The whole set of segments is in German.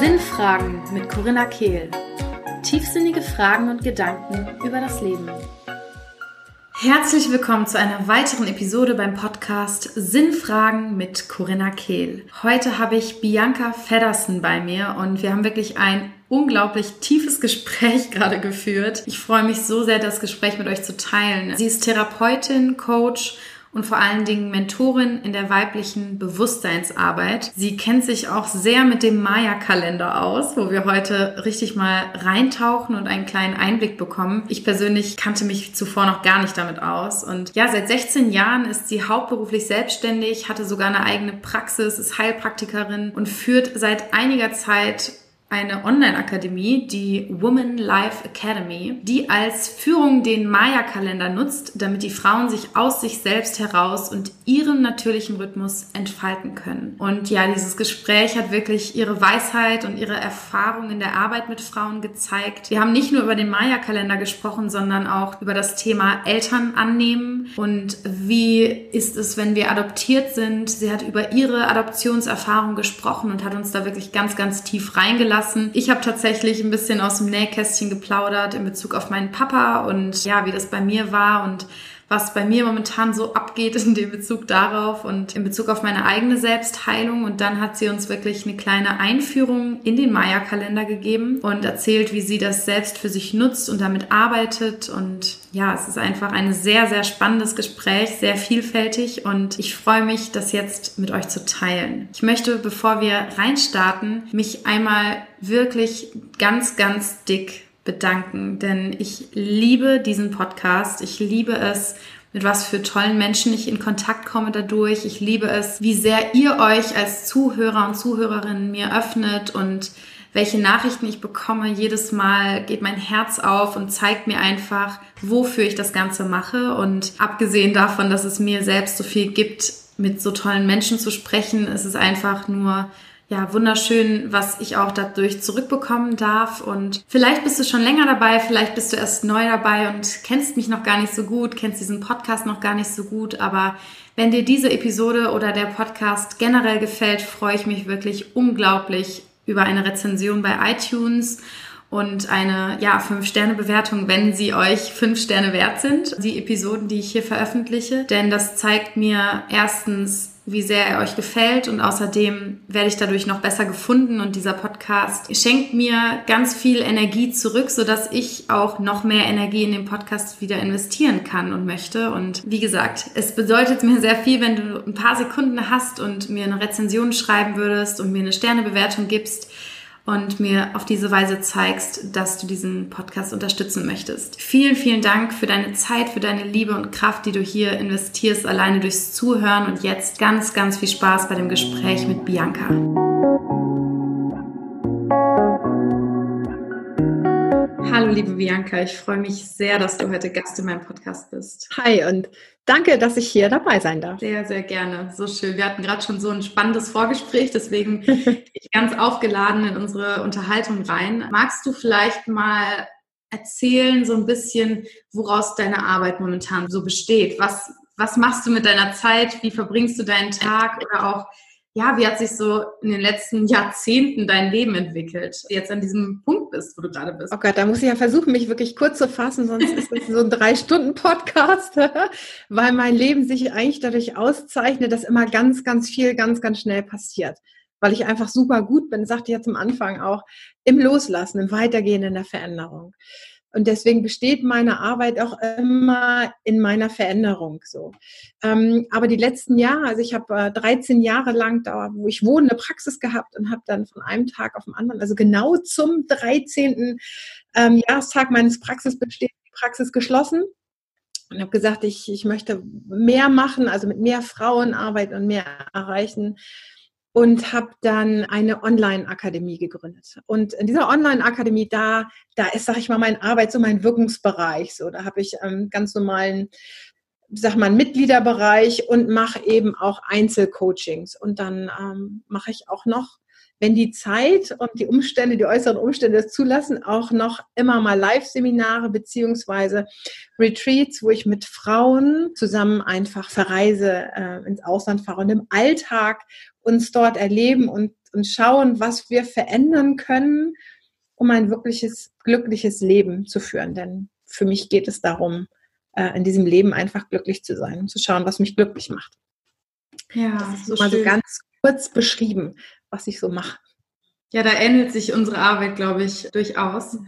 Sinnfragen mit Corinna Kehl. Tiefsinnige Fragen und Gedanken über das Leben. Herzlich willkommen zu einer weiteren Episode beim Podcast Sinnfragen mit Corinna Kehl. Heute habe ich Bianca Feddersen bei mir und wir haben wirklich ein unglaublich tiefes Gespräch gerade geführt. Ich freue mich so sehr, das Gespräch mit euch zu teilen. Sie ist Therapeutin, Coach und vor allen Dingen Mentorin in der weiblichen Bewusstseinsarbeit. Sie kennt sich auch sehr mit dem Maya-Kalender aus, wo wir heute richtig mal reintauchen und einen kleinen Einblick bekommen. Ich persönlich kannte mich zuvor noch gar nicht damit aus. Und ja, seit 16 Jahren ist sie hauptberuflich selbstständig, hatte sogar eine eigene Praxis, ist Heilpraktikerin und führt seit einiger Zeit eine Online-Akademie, die Woman Life Academy, die als Führung den Maya-Kalender nutzt, damit die Frauen sich aus sich selbst heraus und ihren natürlichen Rhythmus entfalten können. Und ja, dieses Gespräch hat wirklich ihre Weisheit und ihre Erfahrung in der Arbeit mit Frauen gezeigt. Wir haben nicht nur über den Maya-Kalender gesprochen, sondern auch über das Thema Eltern annehmen und wie ist es, wenn wir adoptiert sind. Sie hat über ihre Adoptionserfahrung gesprochen und hat uns da wirklich ganz, ganz tief reingelassen lassen. Ich habe tatsächlich ein bisschen aus dem Nähkästchen geplaudert in Bezug auf meinen Papa und ja, wie das bei mir war und was bei mir momentan so abgeht in dem Bezug darauf und in Bezug auf meine eigene Selbstheilung. Und dann hat sie uns wirklich eine kleine Einführung in den Maya-Kalender gegeben und erzählt, wie sie das selbst für sich nutzt und damit arbeitet. Und ja, es ist einfach ein sehr, sehr spannendes Gespräch, sehr vielfältig und ich freue mich, das jetzt mit euch zu teilen. Ich möchte, bevor wir reinstarten, mich einmal wirklich ganz, ganz dick bedanken, denn ich liebe diesen Podcast. Ich liebe es, mit was für tollen Menschen ich in Kontakt komme dadurch. Ich liebe es, wie sehr ihr euch als Zuhörer und Zuhörerinnen mir öffnet und welche Nachrichten ich bekomme. Jedes Mal geht mein Herz auf und zeigt mir einfach, wofür ich das Ganze mache. Und abgesehen davon, dass es mir selbst so viel gibt, mit so tollen Menschen zu sprechen, ist es einfach nur ja, wunderschön, was ich auch dadurch zurückbekommen darf. Und vielleicht bist du schon länger dabei, vielleicht bist du erst neu dabei und kennst mich noch gar nicht so gut, kennst diesen Podcast noch gar nicht so gut. Aber wenn dir diese Episode oder der Podcast generell gefällt, freue ich mich wirklich unglaublich über eine Rezension bei iTunes und eine ja, 5-Sterne-Bewertung, wenn sie euch 5 Sterne wert sind, die Episoden, die ich hier veröffentliche. Denn das zeigt mir erstens, wie sehr er euch gefällt. Und außerdem werde ich dadurch noch besser gefunden. Und dieser Podcast schenkt mir ganz viel Energie zurück, so dass ich auch noch mehr Energie in den Podcast wieder investieren kann und möchte. Und wie gesagt, es bedeutet mir sehr viel, wenn du ein paar Sekunden hast und mir eine Rezension schreiben würdest und mir eine Sternebewertung gibst und mir auf diese Weise zeigst, dass du diesen Podcast unterstützen möchtest. Vielen, vielen Dank für deine Zeit, für deine Liebe und Kraft, die du hier investierst, alleine durchs Zuhören und jetzt ganz, ganz viel Spaß bei dem Gespräch mit Bianca. Hallo, liebe Bianca, ich freue mich sehr, dass du heute Gast in meinem Podcast bist. Hi und danke, dass ich hier dabei sein darf. Sehr, sehr gerne. So schön. Wir hatten gerade schon so ein spannendes Vorgespräch, deswegen bin ich ganz aufgeladen in unsere Unterhaltung rein. Magst du vielleicht mal erzählen, so ein bisschen, woraus deine Arbeit momentan so besteht? Was, was machst du mit deiner Zeit? Wie verbringst du deinen Tag? Oder auch, ja, wie hat sich so in den letzten Jahrzehnten dein Leben entwickelt, jetzt an diesem Punkt bist, wo du gerade bist? Oh Gott, da muss ich ja versuchen, mich wirklich kurz zu fassen, sonst ist es so ein Drei-Stunden-Podcast, weil mein Leben sich eigentlich dadurch auszeichnet, dass immer ganz, ganz viel, ganz, ganz schnell passiert. Weil ich einfach super gut bin, sagte ich ja zum Anfang auch, im Loslassen, im Weitergehen in der Veränderung. Und deswegen besteht meine Arbeit auch immer in meiner Veränderung so. Ähm, aber die letzten Jahre, also ich habe äh, 13 Jahre lang da, wo ich wohne, eine Praxis gehabt und habe dann von einem Tag auf den anderen, also genau zum 13. Ähm, Jahrestag meines Praxisbestehens, die Praxis geschlossen und habe gesagt, ich, ich möchte mehr machen, also mit mehr Frauen arbeiten und mehr erreichen und habe dann eine Online-Akademie gegründet. Und in dieser Online-Akademie, da, da ist, sag ich mal, mein Arbeits- und mein Wirkungsbereich. So, da habe ich ähm, ganz normalen, sag mal, Mitgliederbereich und mache eben auch Einzelcoachings. Und dann ähm, mache ich auch noch wenn die Zeit und die Umstände, die äußeren Umstände das zulassen, auch noch immer mal Live-Seminare beziehungsweise Retreats, wo ich mit Frauen zusammen einfach verreise, äh, ins Ausland fahre und im Alltag uns dort erleben und, und schauen, was wir verändern können, um ein wirkliches, glückliches Leben zu führen. Denn für mich geht es darum, äh, in diesem Leben einfach glücklich zu sein und zu schauen, was mich glücklich macht. Ja, das ist so mal schön. so ganz kurz beschrieben, was ich so mache. Ja, da ändert sich unsere Arbeit, glaube ich, durchaus.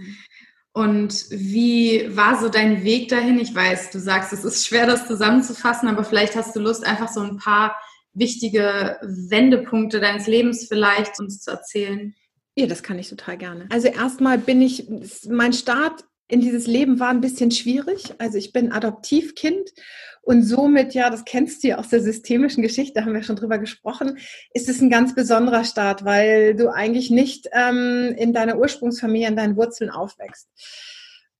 Und wie war so dein Weg dahin? Ich weiß, du sagst, es ist schwer, das zusammenzufassen, aber vielleicht hast du Lust, einfach so ein paar wichtige Wendepunkte deines Lebens vielleicht uns zu erzählen. Ja, das kann ich total gerne. Also erstmal bin ich, mein Start in dieses Leben war ein bisschen schwierig. Also ich bin Adoptivkind und somit, ja, das kennst du ja aus der systemischen Geschichte, da haben wir schon drüber gesprochen, ist es ein ganz besonderer Start, weil du eigentlich nicht ähm, in deiner Ursprungsfamilie, in deinen Wurzeln aufwächst.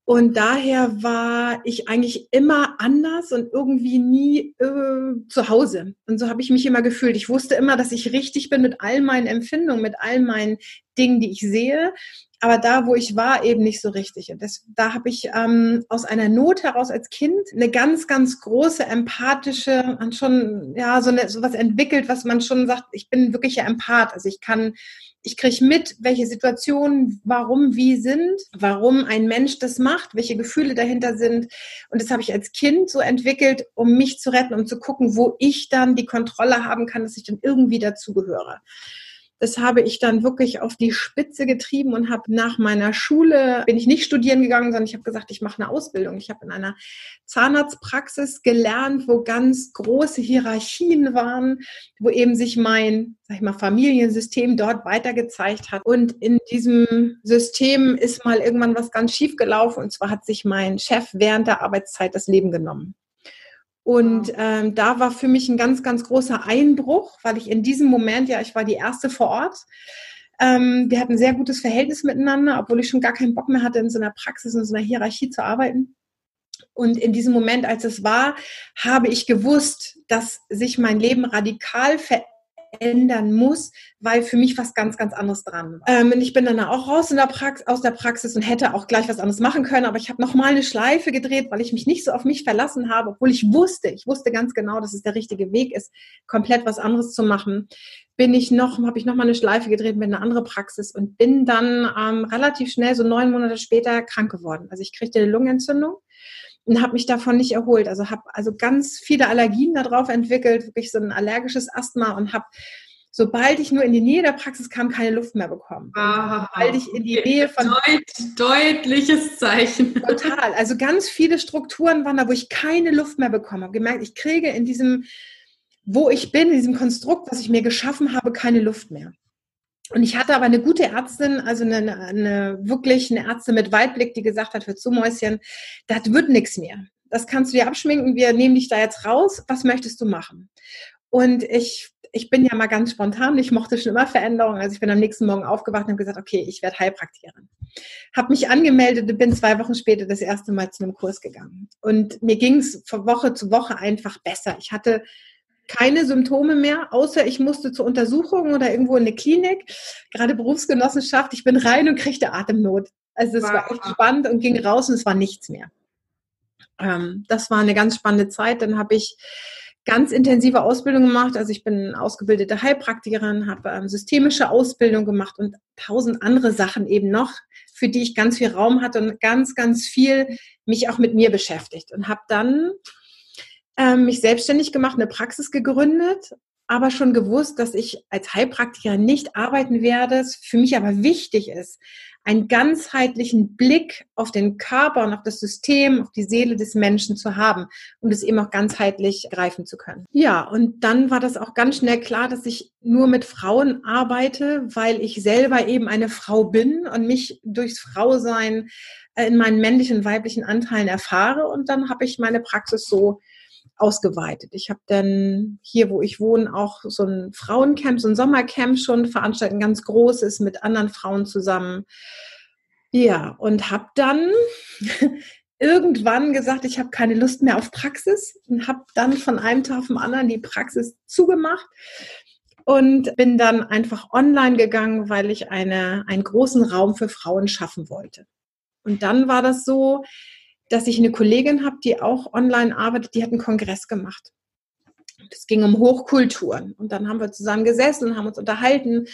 Und daher war ich eigentlich immer anders und irgendwie nie äh, zu Hause. Und so habe ich mich immer gefühlt. Ich wusste immer, dass ich richtig bin mit all meinen Empfindungen, mit all meinen Dingen, die ich sehe aber da, wo ich war, eben nicht so richtig. Und das, da habe ich ähm, aus einer Not heraus als Kind eine ganz, ganz große empathische, schon ja so, eine, so was entwickelt, was man schon sagt, ich bin wirklich ein Empath. Also ich kann, ich kriege mit, welche Situationen, warum, wie sind, warum ein Mensch das macht, welche Gefühle dahinter sind. Und das habe ich als Kind so entwickelt, um mich zu retten, um zu gucken, wo ich dann die Kontrolle haben kann, dass ich dann irgendwie dazugehöre. Das habe ich dann wirklich auf die Spitze getrieben und habe nach meiner Schule, bin ich nicht studieren gegangen, sondern ich habe gesagt, ich mache eine Ausbildung. Ich habe in einer Zahnarztpraxis gelernt, wo ganz große Hierarchien waren, wo eben sich mein, sag ich mal, Familiensystem dort weitergezeigt hat. Und in diesem System ist mal irgendwann was ganz schief gelaufen. Und zwar hat sich mein Chef während der Arbeitszeit das Leben genommen. Und ähm, da war für mich ein ganz, ganz großer Einbruch, weil ich in diesem Moment, ja, ich war die erste vor Ort. Ähm, wir hatten ein sehr gutes Verhältnis miteinander, obwohl ich schon gar keinen Bock mehr hatte, in so einer Praxis, in so einer Hierarchie zu arbeiten. Und in diesem Moment, als es war, habe ich gewusst, dass sich mein Leben radikal verändert ändern muss, weil für mich was ganz, ganz anderes dran war. Ähm, ich bin dann auch raus der aus der Praxis und hätte auch gleich was anderes machen können, aber ich habe nochmal eine Schleife gedreht, weil ich mich nicht so auf mich verlassen habe, obwohl ich wusste, ich wusste ganz genau, dass es der richtige Weg ist, komplett was anderes zu machen. Bin ich noch, habe ich nochmal eine Schleife gedreht mit einer anderen Praxis und bin dann ähm, relativ schnell, so neun Monate später, krank geworden. Also ich kriegte eine Lungenentzündung und habe mich davon nicht erholt. Also habe also ganz viele Allergien darauf entwickelt, wirklich so ein allergisches Asthma und habe sobald ich nur in die Nähe der Praxis kam, keine Luft mehr bekommen. Ah, sobald ich in die Nähe von Deut, deutliches Zeichen. Total. Also ganz viele Strukturen waren da, wo ich keine Luft mehr bekommen habe. Gemerkt, ich kriege in diesem, wo ich bin, in diesem Konstrukt, was ich mir geschaffen habe, keine Luft mehr. Und ich hatte aber eine gute Ärztin, also eine, eine wirklich eine Ärztin mit Weitblick, die gesagt hat, hör zu Mäuschen, das wird nichts mehr. Das kannst du dir abschminken, wir nehmen dich da jetzt raus. Was möchtest du machen? Und ich, ich bin ja mal ganz spontan, ich mochte schon immer Veränderungen. Also ich bin am nächsten Morgen aufgewacht und habe gesagt, okay, ich werde Heilpraktikerin. Habe mich angemeldet und bin zwei Wochen später das erste Mal zu einem Kurs gegangen. Und mir ging es von Woche zu Woche einfach besser. Ich hatte keine Symptome mehr, außer ich musste zur Untersuchung oder irgendwo in eine Klinik. Gerade Berufsgenossenschaft, ich bin rein und kriegte Atemnot. Also es wow. war echt spannend und ging raus und es war nichts mehr. Ähm, das war eine ganz spannende Zeit. Dann habe ich ganz intensive Ausbildung gemacht. Also ich bin ausgebildete Heilpraktikerin, habe ähm, systemische Ausbildung gemacht und tausend andere Sachen eben noch, für die ich ganz viel Raum hatte und ganz, ganz viel mich auch mit mir beschäftigt und habe dann ähm, mich selbstständig gemacht, eine Praxis gegründet, aber schon gewusst, dass ich als Heilpraktikerin nicht arbeiten werde, für mich aber wichtig ist, einen ganzheitlichen Blick auf den Körper und auf das System, auf die Seele des Menschen zu haben und es eben auch ganzheitlich greifen zu können. Ja, und dann war das auch ganz schnell klar, dass ich nur mit Frauen arbeite, weil ich selber eben eine Frau bin und mich durchs Frausein äh, in meinen männlichen und weiblichen Anteilen erfahre. Und dann habe ich meine Praxis so ausgeweitet. Ich habe dann hier, wo ich wohne, auch so ein Frauencamp, so ein Sommercamp schon veranstaltet, ein ganz großes mit anderen Frauen zusammen. Ja, und habe dann irgendwann gesagt, ich habe keine Lust mehr auf Praxis und habe dann von einem Tag auf den anderen die Praxis zugemacht und bin dann einfach online gegangen, weil ich eine, einen großen Raum für Frauen schaffen wollte. Und dann war das so, dass ich eine Kollegin habe, die auch online arbeitet, die hat einen Kongress gemacht. Es ging um Hochkulturen. Und dann haben wir zusammen gesessen haben uns unterhalten.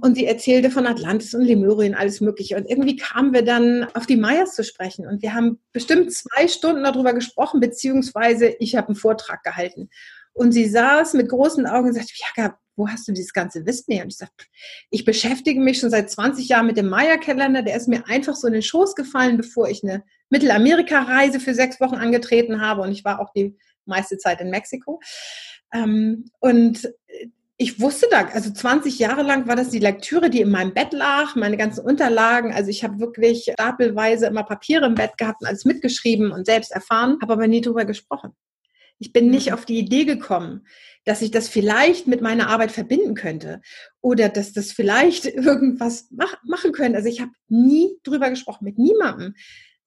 Und sie erzählte von Atlantis und Lemurien, alles Mögliche. Und irgendwie kamen wir dann auf die Mayas zu sprechen. Und wir haben bestimmt zwei Stunden darüber gesprochen, beziehungsweise ich habe einen Vortrag gehalten. Und sie saß mit großen Augen und sagte, ja, wo hast du dieses ganze Wissen her? Und ich sagte, ich beschäftige mich schon seit 20 Jahren mit dem Maya-Kalender. Der ist mir einfach so in den Schoß gefallen, bevor ich eine Mittelamerika-Reise für sechs Wochen angetreten habe. Und ich war auch die meiste Zeit in Mexiko. Ähm, und ich wusste da, also 20 Jahre lang war das die Lektüre, die in meinem Bett lag, meine ganzen Unterlagen. Also ich habe wirklich stapelweise immer Papiere im Bett gehabt und alles mitgeschrieben und selbst erfahren, habe aber nie drüber gesprochen. Ich bin nicht mhm. auf die Idee gekommen, dass ich das vielleicht mit meiner Arbeit verbinden könnte oder dass das vielleicht irgendwas mach, machen könnte. Also ich habe nie drüber gesprochen, mit niemandem.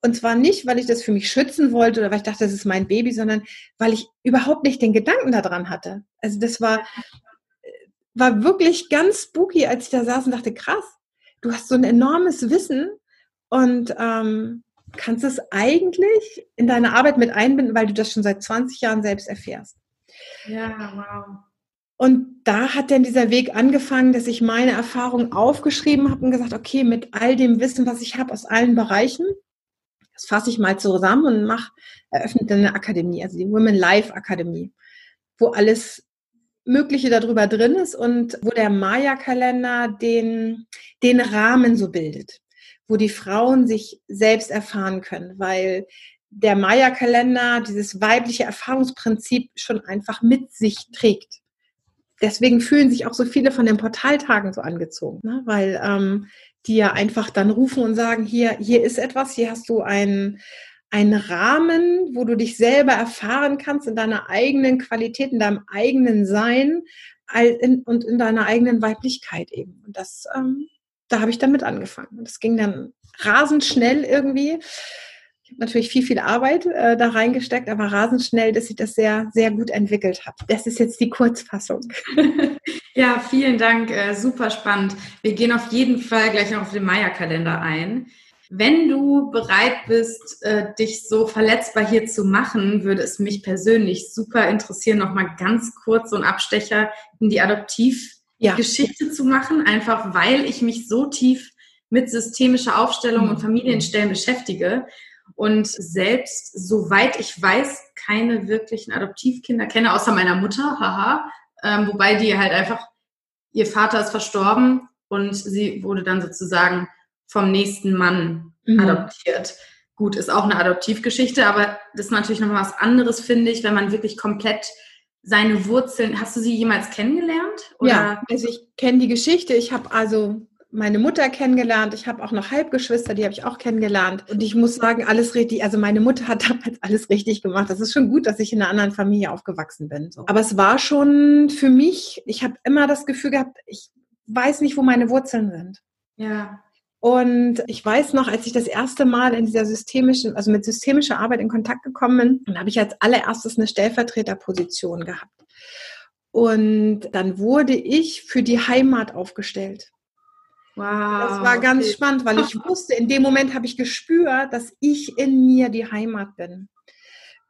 Und zwar nicht, weil ich das für mich schützen wollte oder weil ich dachte, das ist mein Baby, sondern weil ich überhaupt nicht den Gedanken daran hatte. Also das war, war wirklich ganz spooky, als ich da saß und dachte, krass, du hast so ein enormes Wissen und ähm, kannst es eigentlich in deine Arbeit mit einbinden, weil du das schon seit 20 Jahren selbst erfährst. Ja, wow. Und da hat dann dieser Weg angefangen, dass ich meine Erfahrung aufgeschrieben habe und gesagt, okay, mit all dem Wissen, was ich habe aus allen Bereichen, das fasse ich mal zusammen und mache, eröffnet eine Akademie, also die Women Life Akademie, wo alles Mögliche darüber drin ist und wo der Maya-Kalender den, den Rahmen so bildet wo die Frauen sich selbst erfahren können, weil der Maya-Kalender dieses weibliche Erfahrungsprinzip schon einfach mit sich trägt. Deswegen fühlen sich auch so viele von den Portaltagen so angezogen, ne? weil ähm, die ja einfach dann rufen und sagen, hier, hier ist etwas, hier hast du einen, einen Rahmen, wo du dich selber erfahren kannst in deiner eigenen Qualität, in deinem eigenen Sein und in deiner eigenen Weiblichkeit eben. Und das ähm, da habe ich damit angefangen. Das ging dann rasend schnell irgendwie. Natürlich viel, viel Arbeit äh, da reingesteckt, aber rasend schnell, dass ich das sehr, sehr gut entwickelt habe. Das ist jetzt die Kurzfassung. ja, vielen Dank. Äh, super spannend. Wir gehen auf jeden Fall gleich noch auf den Maya-Kalender ein. Wenn du bereit bist, äh, dich so verletzbar hier zu machen, würde es mich persönlich super interessieren, nochmal ganz kurz so ein Abstecher in die Adoptiv- ja. Zu machen, einfach weil ich mich so tief mit systemischer Aufstellung mhm. und Familienstellen beschäftige und selbst, soweit ich weiß, keine wirklichen Adoptivkinder kenne, außer meiner Mutter, haha, ähm, wobei die halt einfach, ihr Vater ist verstorben und sie wurde dann sozusagen vom nächsten Mann mhm. adoptiert. Gut, ist auch eine Adoptivgeschichte, aber das ist natürlich nochmal was anderes, finde ich, wenn man wirklich komplett seine Wurzeln, hast du sie jemals kennengelernt? Oder? Ja, also ich kenne die Geschichte. Ich habe also meine Mutter kennengelernt. Ich habe auch noch Halbgeschwister, die habe ich auch kennengelernt. Und ich muss sagen, alles richtig. Also meine Mutter hat damals alles richtig gemacht. Das ist schon gut, dass ich in einer anderen Familie aufgewachsen bin. So. Aber es war schon für mich, ich habe immer das Gefühl gehabt, ich weiß nicht, wo meine Wurzeln sind. Ja. Und ich weiß noch, als ich das erste Mal in dieser systemischen, also mit systemischer Arbeit in Kontakt gekommen bin, dann habe ich als allererstes eine Stellvertreterposition gehabt. Und dann wurde ich für die Heimat aufgestellt. Wow. Das war ganz okay. spannend, weil ich wusste, in dem Moment habe ich gespürt, dass ich in mir die Heimat bin.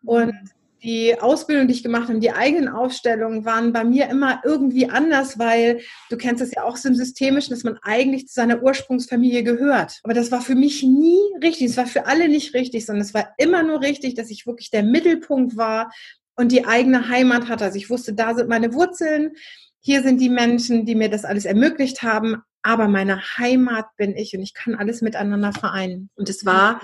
Und mhm die Ausbildung, die ich gemacht habe, die eigenen Aufstellungen waren bei mir immer irgendwie anders, weil du kennst es ja auch so im Systemischen, dass man eigentlich zu seiner Ursprungsfamilie gehört. Aber das war für mich nie richtig. Es war für alle nicht richtig, sondern es war immer nur richtig, dass ich wirklich der Mittelpunkt war und die eigene Heimat hatte. Also ich wusste, da sind meine Wurzeln. Hier sind die Menschen, die mir das alles ermöglicht haben. Aber meine Heimat bin ich und ich kann alles miteinander vereinen. Und es war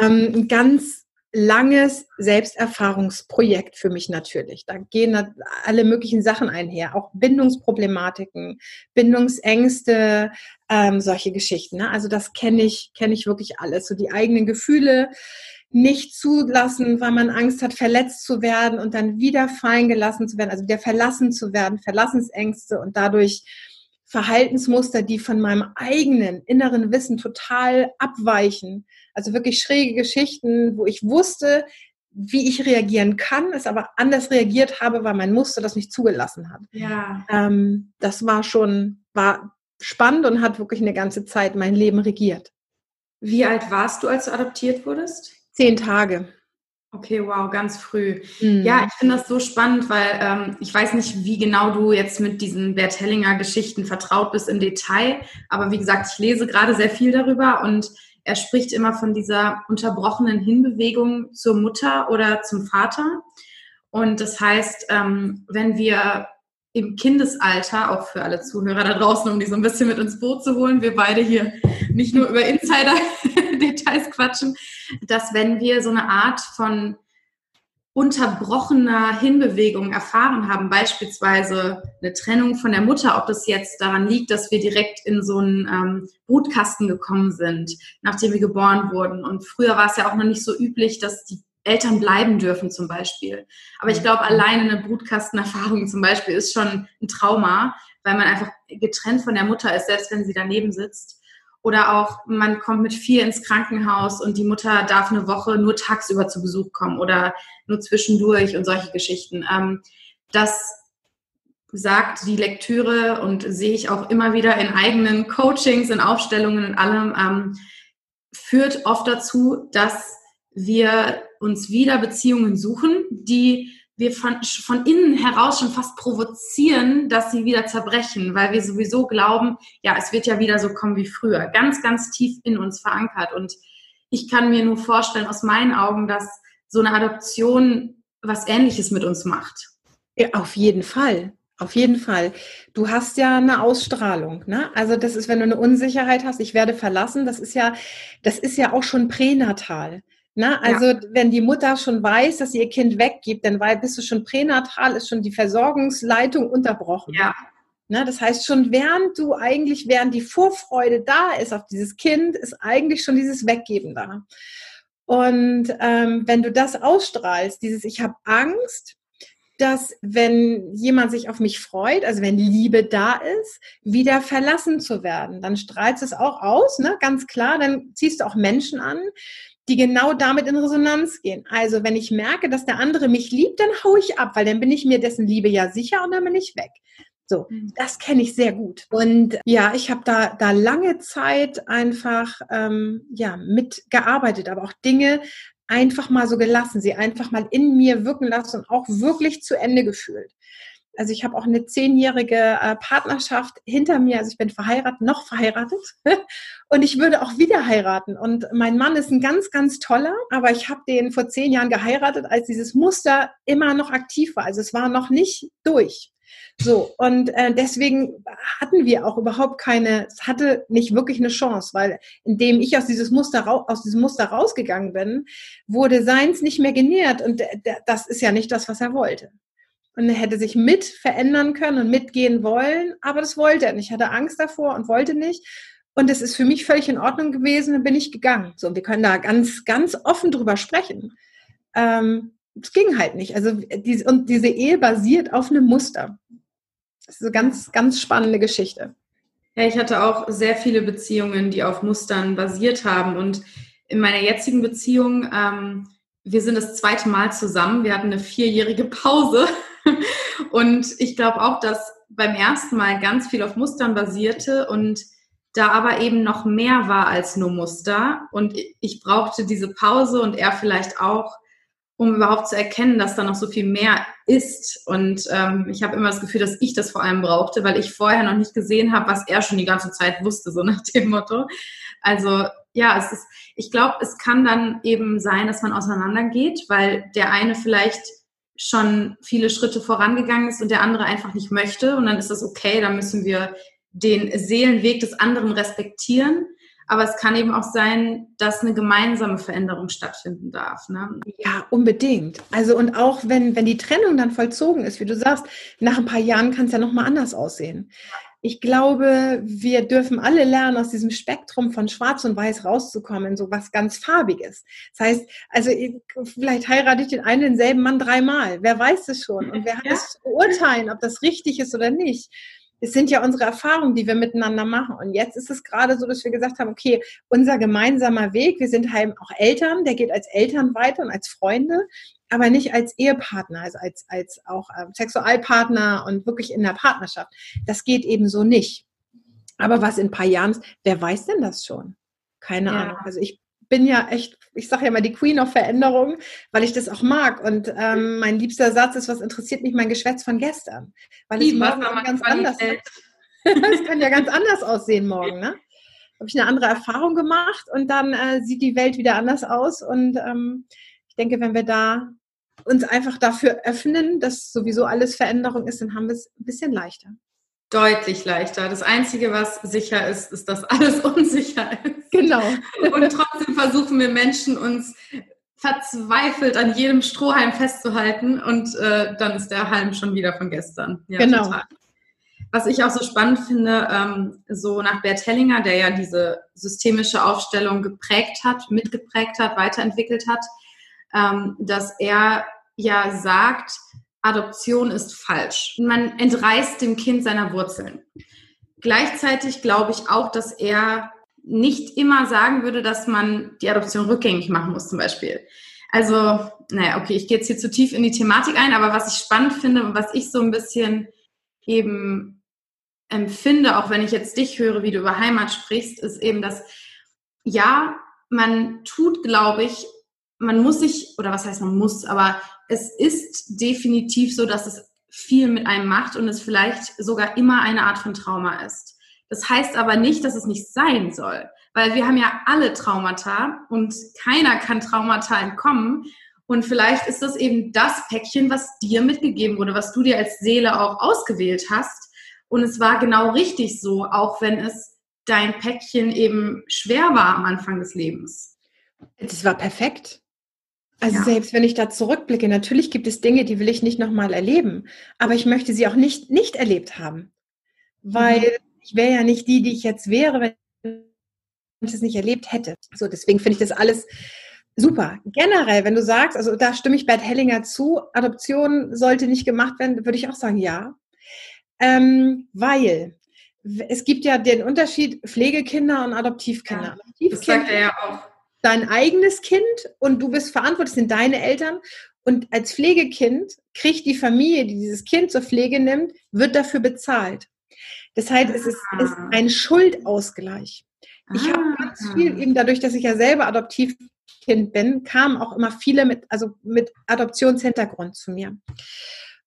ähm, ein ganz langes Selbsterfahrungsprojekt für mich natürlich. Da gehen alle möglichen Sachen einher, auch Bindungsproblematiken, Bindungsängste, ähm, solche Geschichten. Ne? Also das kenne ich, kenne ich wirklich alles. So die eigenen Gefühle nicht zulassen, weil man Angst hat, verletzt zu werden und dann wieder fallen gelassen zu werden, also wieder verlassen zu werden, Verlassensängste und dadurch Verhaltensmuster, die von meinem eigenen inneren Wissen total abweichen. Also wirklich schräge Geschichten, wo ich wusste, wie ich reagieren kann, es aber anders reagiert habe, weil mein Muster das nicht zugelassen hat. Ja. Ähm, das war schon, war spannend und hat wirklich eine ganze Zeit mein Leben regiert. Wie alt warst du, als du adoptiert wurdest? Zehn Tage. Okay, wow, ganz früh. Mhm. Ja, ich finde das so spannend, weil ähm, ich weiß nicht, wie genau du jetzt mit diesen Bert Hellinger Geschichten vertraut bist im Detail, aber wie gesagt, ich lese gerade sehr viel darüber und er spricht immer von dieser unterbrochenen Hinbewegung zur Mutter oder zum Vater. Und das heißt, ähm, wenn wir im Kindesalter, auch für alle Zuhörer da draußen, um die so ein bisschen mit ins Boot zu holen, wir beide hier nicht nur über Insider-Details quatschen, dass wenn wir so eine Art von unterbrochener Hinbewegung erfahren haben, beispielsweise eine Trennung von der Mutter, ob das jetzt daran liegt, dass wir direkt in so einen ähm, Brutkasten gekommen sind, nachdem wir geboren wurden. Und früher war es ja auch noch nicht so üblich, dass die Eltern bleiben dürfen zum Beispiel. Aber ich mhm. glaube, alleine eine Brutkastenerfahrung zum Beispiel ist schon ein Trauma, weil man einfach getrennt von der Mutter ist, selbst wenn sie daneben sitzt. Oder auch, man kommt mit vier ins Krankenhaus und die Mutter darf eine Woche nur tagsüber zu Besuch kommen oder nur zwischendurch und solche Geschichten. Ähm, das sagt die Lektüre und sehe ich auch immer wieder in eigenen Coachings, in Aufstellungen und allem, ähm, führt oft dazu, dass wir uns wieder Beziehungen suchen, die wir von, von innen heraus schon fast provozieren, dass sie wieder zerbrechen, weil wir sowieso glauben, ja, es wird ja wieder so kommen wie früher. Ganz, ganz tief in uns verankert. Und ich kann mir nur vorstellen, aus meinen Augen, dass so eine Adoption was Ähnliches mit uns macht. Ja, auf jeden Fall. Auf jeden Fall. Du hast ja eine Ausstrahlung, ne? Also das ist, wenn du eine Unsicherheit hast, ich werde verlassen, das ist ja, das ist ja auch schon pränatal. Ne? Also ja. wenn die Mutter schon weiß, dass sie ihr Kind weggibt, dann weil bist du schon pränatal, ist schon die Versorgungsleitung unterbrochen. Ja. Ne? Das heißt, schon während du eigentlich, während die Vorfreude da ist auf dieses Kind, ist eigentlich schon dieses Weggeben da. Und ähm, wenn du das ausstrahlst, dieses Ich habe Angst, dass wenn jemand sich auf mich freut, also wenn Liebe da ist, wieder verlassen zu werden, dann strahlt es auch aus, ne? ganz klar, dann ziehst du auch Menschen an, die genau damit in Resonanz gehen. Also wenn ich merke, dass der andere mich liebt, dann hau ich ab, weil dann bin ich mir dessen Liebe ja sicher und dann bin ich weg. So, mhm. das kenne ich sehr gut. Und ja, ich habe da, da lange Zeit einfach ähm, ja, mitgearbeitet, aber auch Dinge einfach mal so gelassen, sie einfach mal in mir wirken lassen und auch wirklich zu Ende gefühlt. Also ich habe auch eine zehnjährige äh, Partnerschaft hinter mir. Also ich bin verheiratet, noch verheiratet. und ich würde auch wieder heiraten. Und mein Mann ist ein ganz, ganz toller, aber ich habe den vor zehn Jahren geheiratet, als dieses Muster immer noch aktiv war. Also es war noch nicht durch. So, und äh, deswegen hatten wir auch überhaupt keine, es hatte nicht wirklich eine Chance, weil indem ich aus, dieses Muster, aus diesem Muster rausgegangen bin, wurde seins nicht mehr genährt und das ist ja nicht das, was er wollte und er hätte sich mit verändern können und mitgehen wollen, aber das wollte er nicht. Ich hatte Angst davor und wollte nicht. Und es ist für mich völlig in Ordnung gewesen, dann bin ich gegangen. So, wir können da ganz, ganz offen drüber sprechen. Ähm, es ging halt nicht. Also diese, und diese Ehe basiert auf einem Muster. Das ist eine ganz, ganz spannende Geschichte. Ja, ich hatte auch sehr viele Beziehungen, die auf Mustern basiert haben. Und in meiner jetzigen Beziehung, ähm, wir sind das zweite Mal zusammen. Wir hatten eine vierjährige Pause und ich glaube auch, dass beim ersten Mal ganz viel auf Mustern basierte und da aber eben noch mehr war als nur Muster. Und ich brauchte diese Pause und er vielleicht auch, um überhaupt zu erkennen, dass da noch so viel mehr ist. Und ähm, ich habe immer das Gefühl, dass ich das vor allem brauchte, weil ich vorher noch nicht gesehen habe, was er schon die ganze Zeit wusste, so nach dem Motto. Also ja, es ist, ich glaube, es kann dann eben sein, dass man auseinandergeht, weil der eine vielleicht schon viele Schritte vorangegangen ist und der andere einfach nicht möchte. Und dann ist das okay, dann müssen wir den Seelenweg des anderen respektieren. Aber es kann eben auch sein, dass eine gemeinsame Veränderung stattfinden darf. Ne? Ja, unbedingt. Also und auch wenn, wenn die Trennung dann vollzogen ist, wie du sagst, nach ein paar Jahren kann es ja nochmal anders aussehen ich glaube, wir dürfen alle lernen, aus diesem Spektrum von Schwarz und Weiß rauszukommen, so was ganz Farbiges. Das heißt, also vielleicht heirate ich den einen denselben Mann dreimal. Wer weiß es schon? Und wer hat ja. es zu beurteilen, ob das richtig ist oder nicht? Es sind ja unsere Erfahrungen, die wir miteinander machen. Und jetzt ist es gerade so, dass wir gesagt haben, okay, unser gemeinsamer Weg, wir sind halt auch Eltern, der geht als Eltern weiter und als Freunde, aber nicht als Ehepartner, also als, als auch äh, Sexualpartner und wirklich in der Partnerschaft. Das geht eben so nicht. Aber was in ein paar Jahren ist, wer weiß denn das schon? Keine ja. Ahnung. Also ich bin ja echt, ich sage ja mal die Queen of Veränderung, weil ich das auch mag. Und ähm, mein liebster Satz ist, was interessiert mich mein Geschwätz von gestern? Weil es morgen ganz anders. Es kann ja ganz anders aussehen morgen, ne? Habe ich eine andere Erfahrung gemacht und dann äh, sieht die Welt wieder anders aus. Und ähm, ich denke, wenn wir da uns einfach dafür öffnen, dass sowieso alles Veränderung ist, dann haben wir es ein bisschen leichter. Deutlich leichter. Das Einzige, was sicher ist, ist, dass alles unsicher ist. Genau. Und trotzdem versuchen wir Menschen uns verzweifelt an jedem Strohhalm festzuhalten und äh, dann ist der Halm schon wieder von gestern. Ja, genau. Total. Was ich auch so spannend finde, ähm, so nach Bert Hellinger, der ja diese systemische Aufstellung geprägt hat, mitgeprägt hat, weiterentwickelt hat, ähm, dass er ja sagt, Adoption ist falsch. Man entreißt dem Kind seiner Wurzeln. Gleichzeitig glaube ich auch, dass er nicht immer sagen würde, dass man die Adoption rückgängig machen muss, zum Beispiel. Also, naja, okay, ich gehe jetzt hier zu tief in die Thematik ein, aber was ich spannend finde und was ich so ein bisschen eben empfinde, auch wenn ich jetzt dich höre, wie du über Heimat sprichst, ist eben, dass ja, man tut, glaube ich, man muss sich, oder was heißt man muss, aber es ist definitiv so, dass es viel mit einem macht und es vielleicht sogar immer eine Art von Trauma ist. Das heißt aber nicht, dass es nicht sein soll, weil wir haben ja alle Traumata und keiner kann Traumata entkommen. Und vielleicht ist das eben das Päckchen, was dir mitgegeben wurde, was du dir als Seele auch ausgewählt hast. Und es war genau richtig so, auch wenn es dein Päckchen eben schwer war am Anfang des Lebens. Es war perfekt. Also ja. selbst wenn ich da zurückblicke, natürlich gibt es Dinge, die will ich nicht nochmal erleben, aber ich möchte sie auch nicht nicht erlebt haben, weil mhm. ich wäre ja nicht die, die ich jetzt wäre, wenn ich es nicht erlebt hätte. So, deswegen finde ich das alles super. Generell, wenn du sagst, also da stimme ich Bert Hellinger zu, Adoption sollte nicht gemacht werden, würde ich auch sagen, ja, ähm, weil es gibt ja den Unterschied Pflegekinder und Adoptivkinder. Ja, Adoptivkinder das sagt er ja auch dein eigenes Kind und du bist verantwortlich, sind deine Eltern. Und als Pflegekind kriegt die Familie, die dieses Kind zur Pflege nimmt, wird dafür bezahlt. Das heißt, es ist, ist ah. ein Schuldausgleich. Ich ah. habe ganz viel, eben dadurch, dass ich ja selber Adoptivkind bin, kamen auch immer viele mit, also mit Adoptionshintergrund zu mir.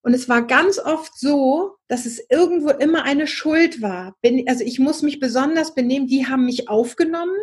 Und es war ganz oft so, dass es irgendwo immer eine Schuld war. Also ich muss mich besonders benehmen. Die haben mich aufgenommen.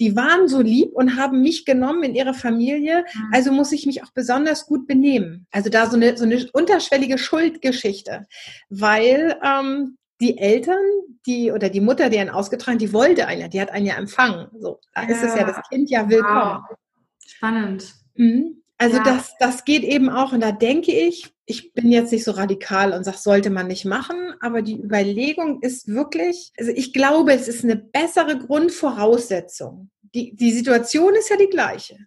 Die waren so lieb und haben mich genommen in ihre Familie. Mhm. Also muss ich mich auch besonders gut benehmen. Also da so eine, so eine unterschwellige Schuldgeschichte. Weil ähm, die Eltern, die oder die Mutter, die einen ausgetragen, die wollte einen ja, die hat einen ja empfangen. So, da ja. ist es ja das Kind ja willkommen. Wow. Spannend. Mhm. Also ja. das, das geht eben auch. Und da denke ich, ich bin jetzt nicht so radikal und sage, sollte man nicht machen, aber die Überlegung ist wirklich, also ich glaube, es ist eine bessere Grundvoraussetzung. Die, die Situation ist ja die gleiche,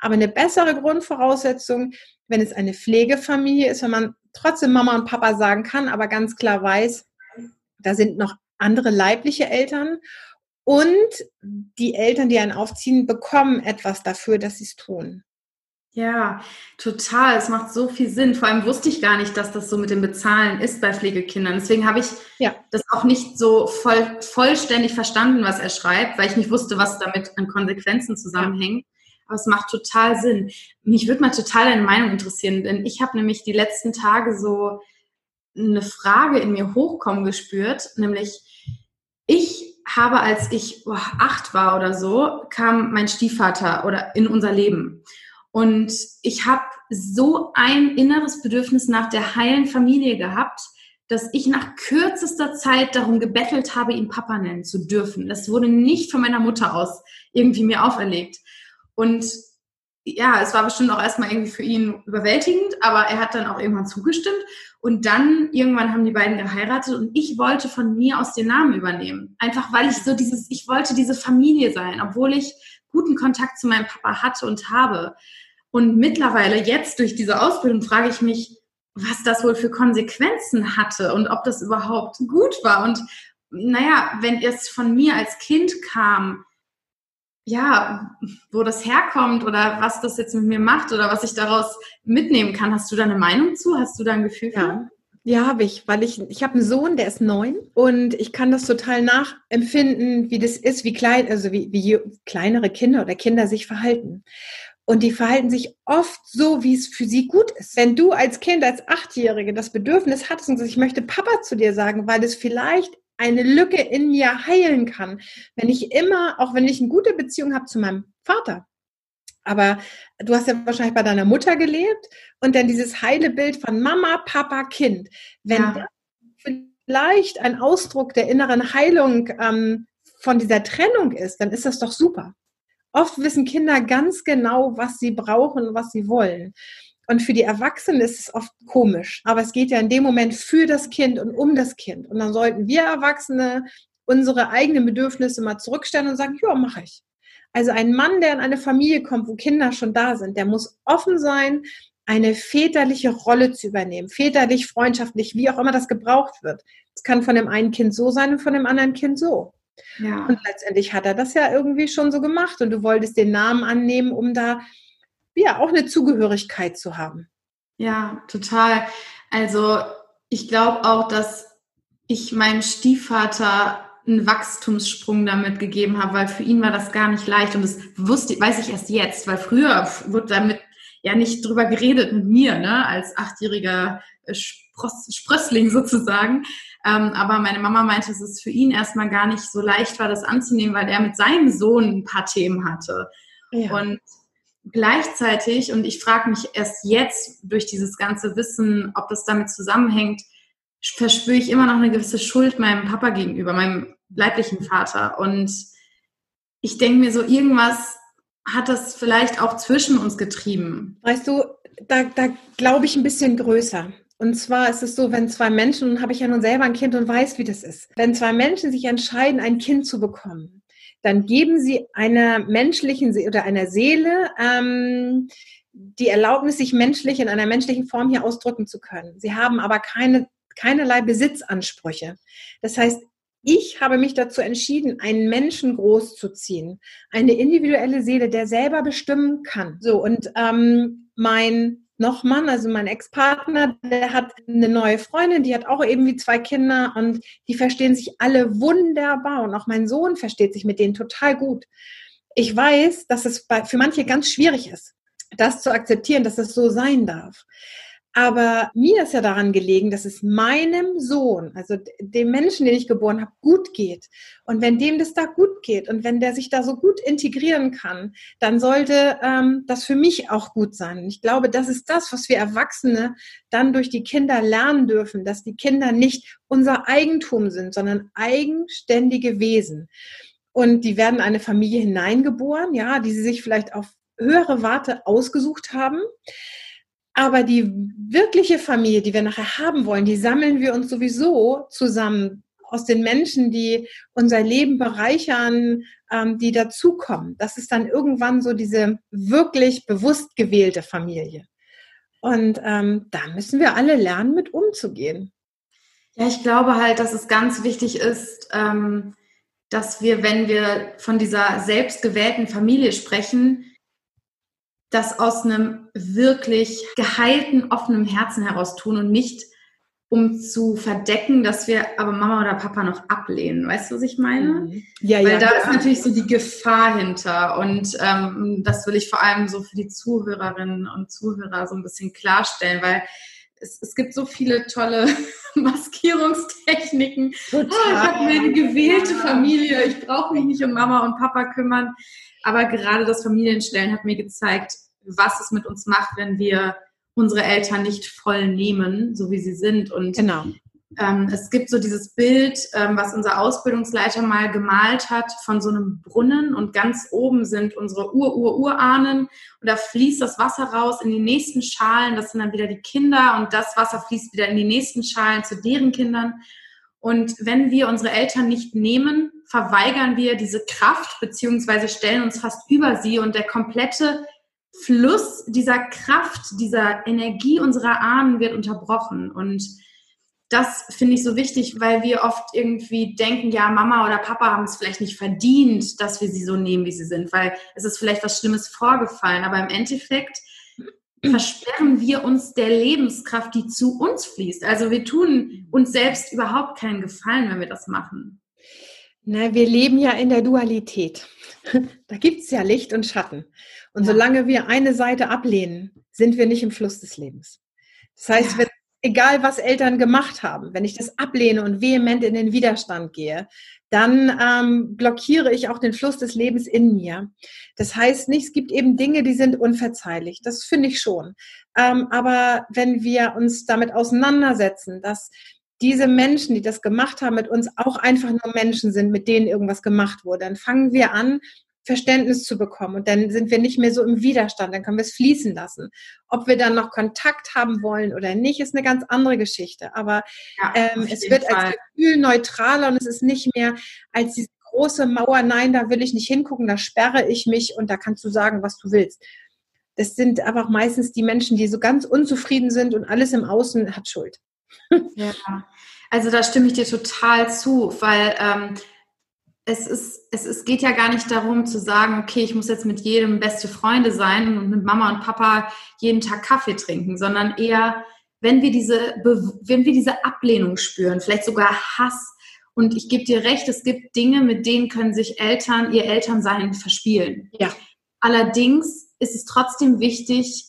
aber eine bessere Grundvoraussetzung, wenn es eine Pflegefamilie ist, wenn man trotzdem Mama und Papa sagen kann, aber ganz klar weiß, da sind noch andere leibliche Eltern und die Eltern, die einen aufziehen, bekommen etwas dafür, dass sie es tun. Ja, total. Es macht so viel Sinn. Vor allem wusste ich gar nicht, dass das so mit dem Bezahlen ist bei Pflegekindern. Deswegen habe ich ja. das auch nicht so voll, vollständig verstanden, was er schreibt, weil ich nicht wusste, was damit an Konsequenzen zusammenhängt. Aber es macht total Sinn. Mich würde mal total deine Meinung interessieren, denn ich habe nämlich die letzten Tage so eine Frage in mir hochkommen gespürt, nämlich ich habe, als ich acht war oder so, kam mein Stiefvater oder in unser Leben. Und ich habe so ein inneres Bedürfnis nach der heilen Familie gehabt, dass ich nach kürzester Zeit darum gebettelt habe, ihn Papa nennen zu dürfen. Das wurde nicht von meiner Mutter aus irgendwie mir auferlegt. Und ja, es war bestimmt auch erstmal irgendwie für ihn überwältigend, aber er hat dann auch irgendwann zugestimmt. Und dann irgendwann haben die beiden geheiratet und ich wollte von mir aus den Namen übernehmen. Einfach weil ich so dieses, ich wollte diese Familie sein, obwohl ich guten Kontakt zu meinem Papa hatte und habe. Und mittlerweile, jetzt durch diese Ausbildung, frage ich mich, was das wohl für Konsequenzen hatte und ob das überhaupt gut war. Und naja, wenn es von mir als Kind kam, ja, wo das herkommt oder was das jetzt mit mir macht oder was ich daraus mitnehmen kann. Hast du da eine Meinung zu? Hast du da ein Gefühl? Ja. Ja, habe ich, weil ich, ich habe einen Sohn, der ist neun und ich kann das total nachempfinden, wie das ist, wie klein, also wie, wie kleinere Kinder oder Kinder sich verhalten. Und die verhalten sich oft so, wie es für sie gut ist. Wenn du als Kind, als Achtjährige das Bedürfnis hattest und sagst, ich möchte Papa zu dir sagen, weil es vielleicht eine Lücke in mir heilen kann, wenn ich immer, auch wenn ich eine gute Beziehung habe zu meinem Vater, aber du hast ja wahrscheinlich bei deiner Mutter gelebt und dann dieses heile Bild von Mama, Papa, Kind. Wenn ja. das vielleicht ein Ausdruck der inneren Heilung ähm, von dieser Trennung ist, dann ist das doch super. Oft wissen Kinder ganz genau, was sie brauchen, was sie wollen. Und für die Erwachsenen ist es oft komisch. Aber es geht ja in dem Moment für das Kind und um das Kind. Und dann sollten wir Erwachsene unsere eigenen Bedürfnisse mal zurückstellen und sagen, ja, mache ich. Also ein Mann, der in eine Familie kommt, wo Kinder schon da sind, der muss offen sein, eine väterliche Rolle zu übernehmen. Väterlich, freundschaftlich, wie auch immer das gebraucht wird. Es kann von dem einen Kind so sein und von dem anderen Kind so. Ja. Und letztendlich hat er das ja irgendwie schon so gemacht und du wolltest den Namen annehmen, um da ja auch eine Zugehörigkeit zu haben. Ja, total. Also ich glaube auch, dass ich meinem Stiefvater einen Wachstumssprung damit gegeben habe, weil für ihn war das gar nicht leicht und das wusste, weiß ich erst jetzt, weil früher wurde damit ja nicht drüber geredet mit mir, ne, als achtjähriger äh, Sprössling sozusagen. Ähm, aber meine Mama meinte, dass es für ihn erstmal gar nicht so leicht war, das anzunehmen, weil er mit seinem Sohn ein paar Themen hatte. Ja. Und gleichzeitig, und ich frage mich erst jetzt durch dieses ganze Wissen, ob das damit zusammenhängt, verspüre ich immer noch eine gewisse Schuld meinem Papa gegenüber, meinem leiblichen Vater. Und ich denke mir so, irgendwas hat das vielleicht auch zwischen uns getrieben. Weißt du, da, da glaube ich ein bisschen größer. Und zwar ist es so, wenn zwei Menschen, und habe ich ja nun selber ein Kind und weiß, wie das ist, wenn zwei Menschen sich entscheiden, ein Kind zu bekommen, dann geben sie einer menschlichen oder einer Seele ähm, die Erlaubnis, sich menschlich in einer menschlichen Form hier ausdrücken zu können. Sie haben aber keine keinerlei Besitzansprüche. Das heißt, ich habe mich dazu entschieden, einen Menschen großzuziehen, eine individuelle Seele, der selber bestimmen kann. So und ähm, mein Nochmann, also mein Ex-Partner, der hat eine neue Freundin, die hat auch irgendwie zwei Kinder und die verstehen sich alle wunderbar und auch mein Sohn versteht sich mit denen total gut. Ich weiß, dass es für manche ganz schwierig ist, das zu akzeptieren, dass es so sein darf. Aber mir ist ja daran gelegen, dass es meinem Sohn, also dem Menschen, den ich geboren habe, gut geht. Und wenn dem das da gut geht und wenn der sich da so gut integrieren kann, dann sollte ähm, das für mich auch gut sein. Und ich glaube, das ist das, was wir Erwachsene dann durch die Kinder lernen dürfen, dass die Kinder nicht unser Eigentum sind, sondern eigenständige Wesen. Und die werden in eine Familie hineingeboren, ja, die sie sich vielleicht auf höhere Warte ausgesucht haben. Aber die wirkliche Familie, die wir nachher haben wollen, die sammeln wir uns sowieso zusammen aus den Menschen, die unser Leben bereichern, ähm, die dazukommen. Das ist dann irgendwann so diese wirklich bewusst gewählte Familie. Und ähm, da müssen wir alle lernen, mit umzugehen. Ja, ich glaube halt, dass es ganz wichtig ist, ähm, dass wir, wenn wir von dieser selbstgewählten Familie sprechen, das aus einem wirklich geheilten, offenen Herzen heraus tun und nicht um zu verdecken, dass wir aber Mama oder Papa noch ablehnen. Weißt du, was ich meine? Mhm. Ja, Weil ja, da ja. ist natürlich so die Gefahr hinter. Und ähm, das will ich vor allem so für die Zuhörerinnen und Zuhörer so ein bisschen klarstellen, weil es, es gibt so viele tolle Maskierungstechniken. Total. Oh, ich habe mir eine gewählte Familie, ich brauche mich nicht um Mama und Papa kümmern. Aber gerade das Familienstellen hat mir gezeigt, was es mit uns macht, wenn wir unsere Eltern nicht voll nehmen, so wie sie sind. Und genau. ähm, es gibt so dieses Bild, ähm, was unser Ausbildungsleiter mal gemalt hat von so einem Brunnen und ganz oben sind unsere Ur-Ur-Urahnen und da fließt das Wasser raus in die nächsten Schalen. Das sind dann wieder die Kinder und das Wasser fließt wieder in die nächsten Schalen zu deren Kindern. Und wenn wir unsere Eltern nicht nehmen, verweigern wir diese Kraft beziehungsweise stellen uns fast über sie und der komplette Fluss dieser Kraft, dieser Energie unserer Ahnen wird unterbrochen. Und das finde ich so wichtig, weil wir oft irgendwie denken, ja, Mama oder Papa haben es vielleicht nicht verdient, dass wir sie so nehmen, wie sie sind, weil es ist vielleicht was Schlimmes vorgefallen. Aber im Endeffekt versperren wir uns der Lebenskraft, die zu uns fließt. Also wir tun uns selbst überhaupt keinen Gefallen, wenn wir das machen. Na, wir leben ja in der Dualität. Da gibt es ja Licht und Schatten. Und ja. solange wir eine Seite ablehnen, sind wir nicht im Fluss des Lebens. Das heißt, ja. wenn, egal was Eltern gemacht haben, wenn ich das ablehne und vehement in den Widerstand gehe, dann ähm, blockiere ich auch den Fluss des Lebens in mir. Das heißt nicht, es gibt eben Dinge, die sind unverzeihlich. Das finde ich schon. Ähm, aber wenn wir uns damit auseinandersetzen, dass diese Menschen, die das gemacht haben, mit uns auch einfach nur Menschen sind, mit denen irgendwas gemacht wurde, dann fangen wir an, Verständnis zu bekommen. Und dann sind wir nicht mehr so im Widerstand, dann können wir es fließen lassen. Ob wir dann noch Kontakt haben wollen oder nicht, ist eine ganz andere Geschichte. Aber ja, ähm, es wird Fall. als Gefühl neutraler und es ist nicht mehr als diese große Mauer, nein, da will ich nicht hingucken, da sperre ich mich und da kannst du sagen, was du willst. Das sind einfach meistens die Menschen, die so ganz unzufrieden sind und alles im Außen hat Schuld. Ja, also da stimme ich dir total zu, weil ähm, es ist, es, es geht ja gar nicht darum zu sagen, okay, ich muss jetzt mit jedem beste Freunde sein und mit Mama und Papa jeden Tag Kaffee trinken, sondern eher, wenn wir diese, wenn wir diese Ablehnung spüren, vielleicht sogar Hass. Und ich gebe dir recht, es gibt Dinge, mit denen können sich Eltern, ihr Elternsein verspielen. Ja. Allerdings ist es trotzdem wichtig,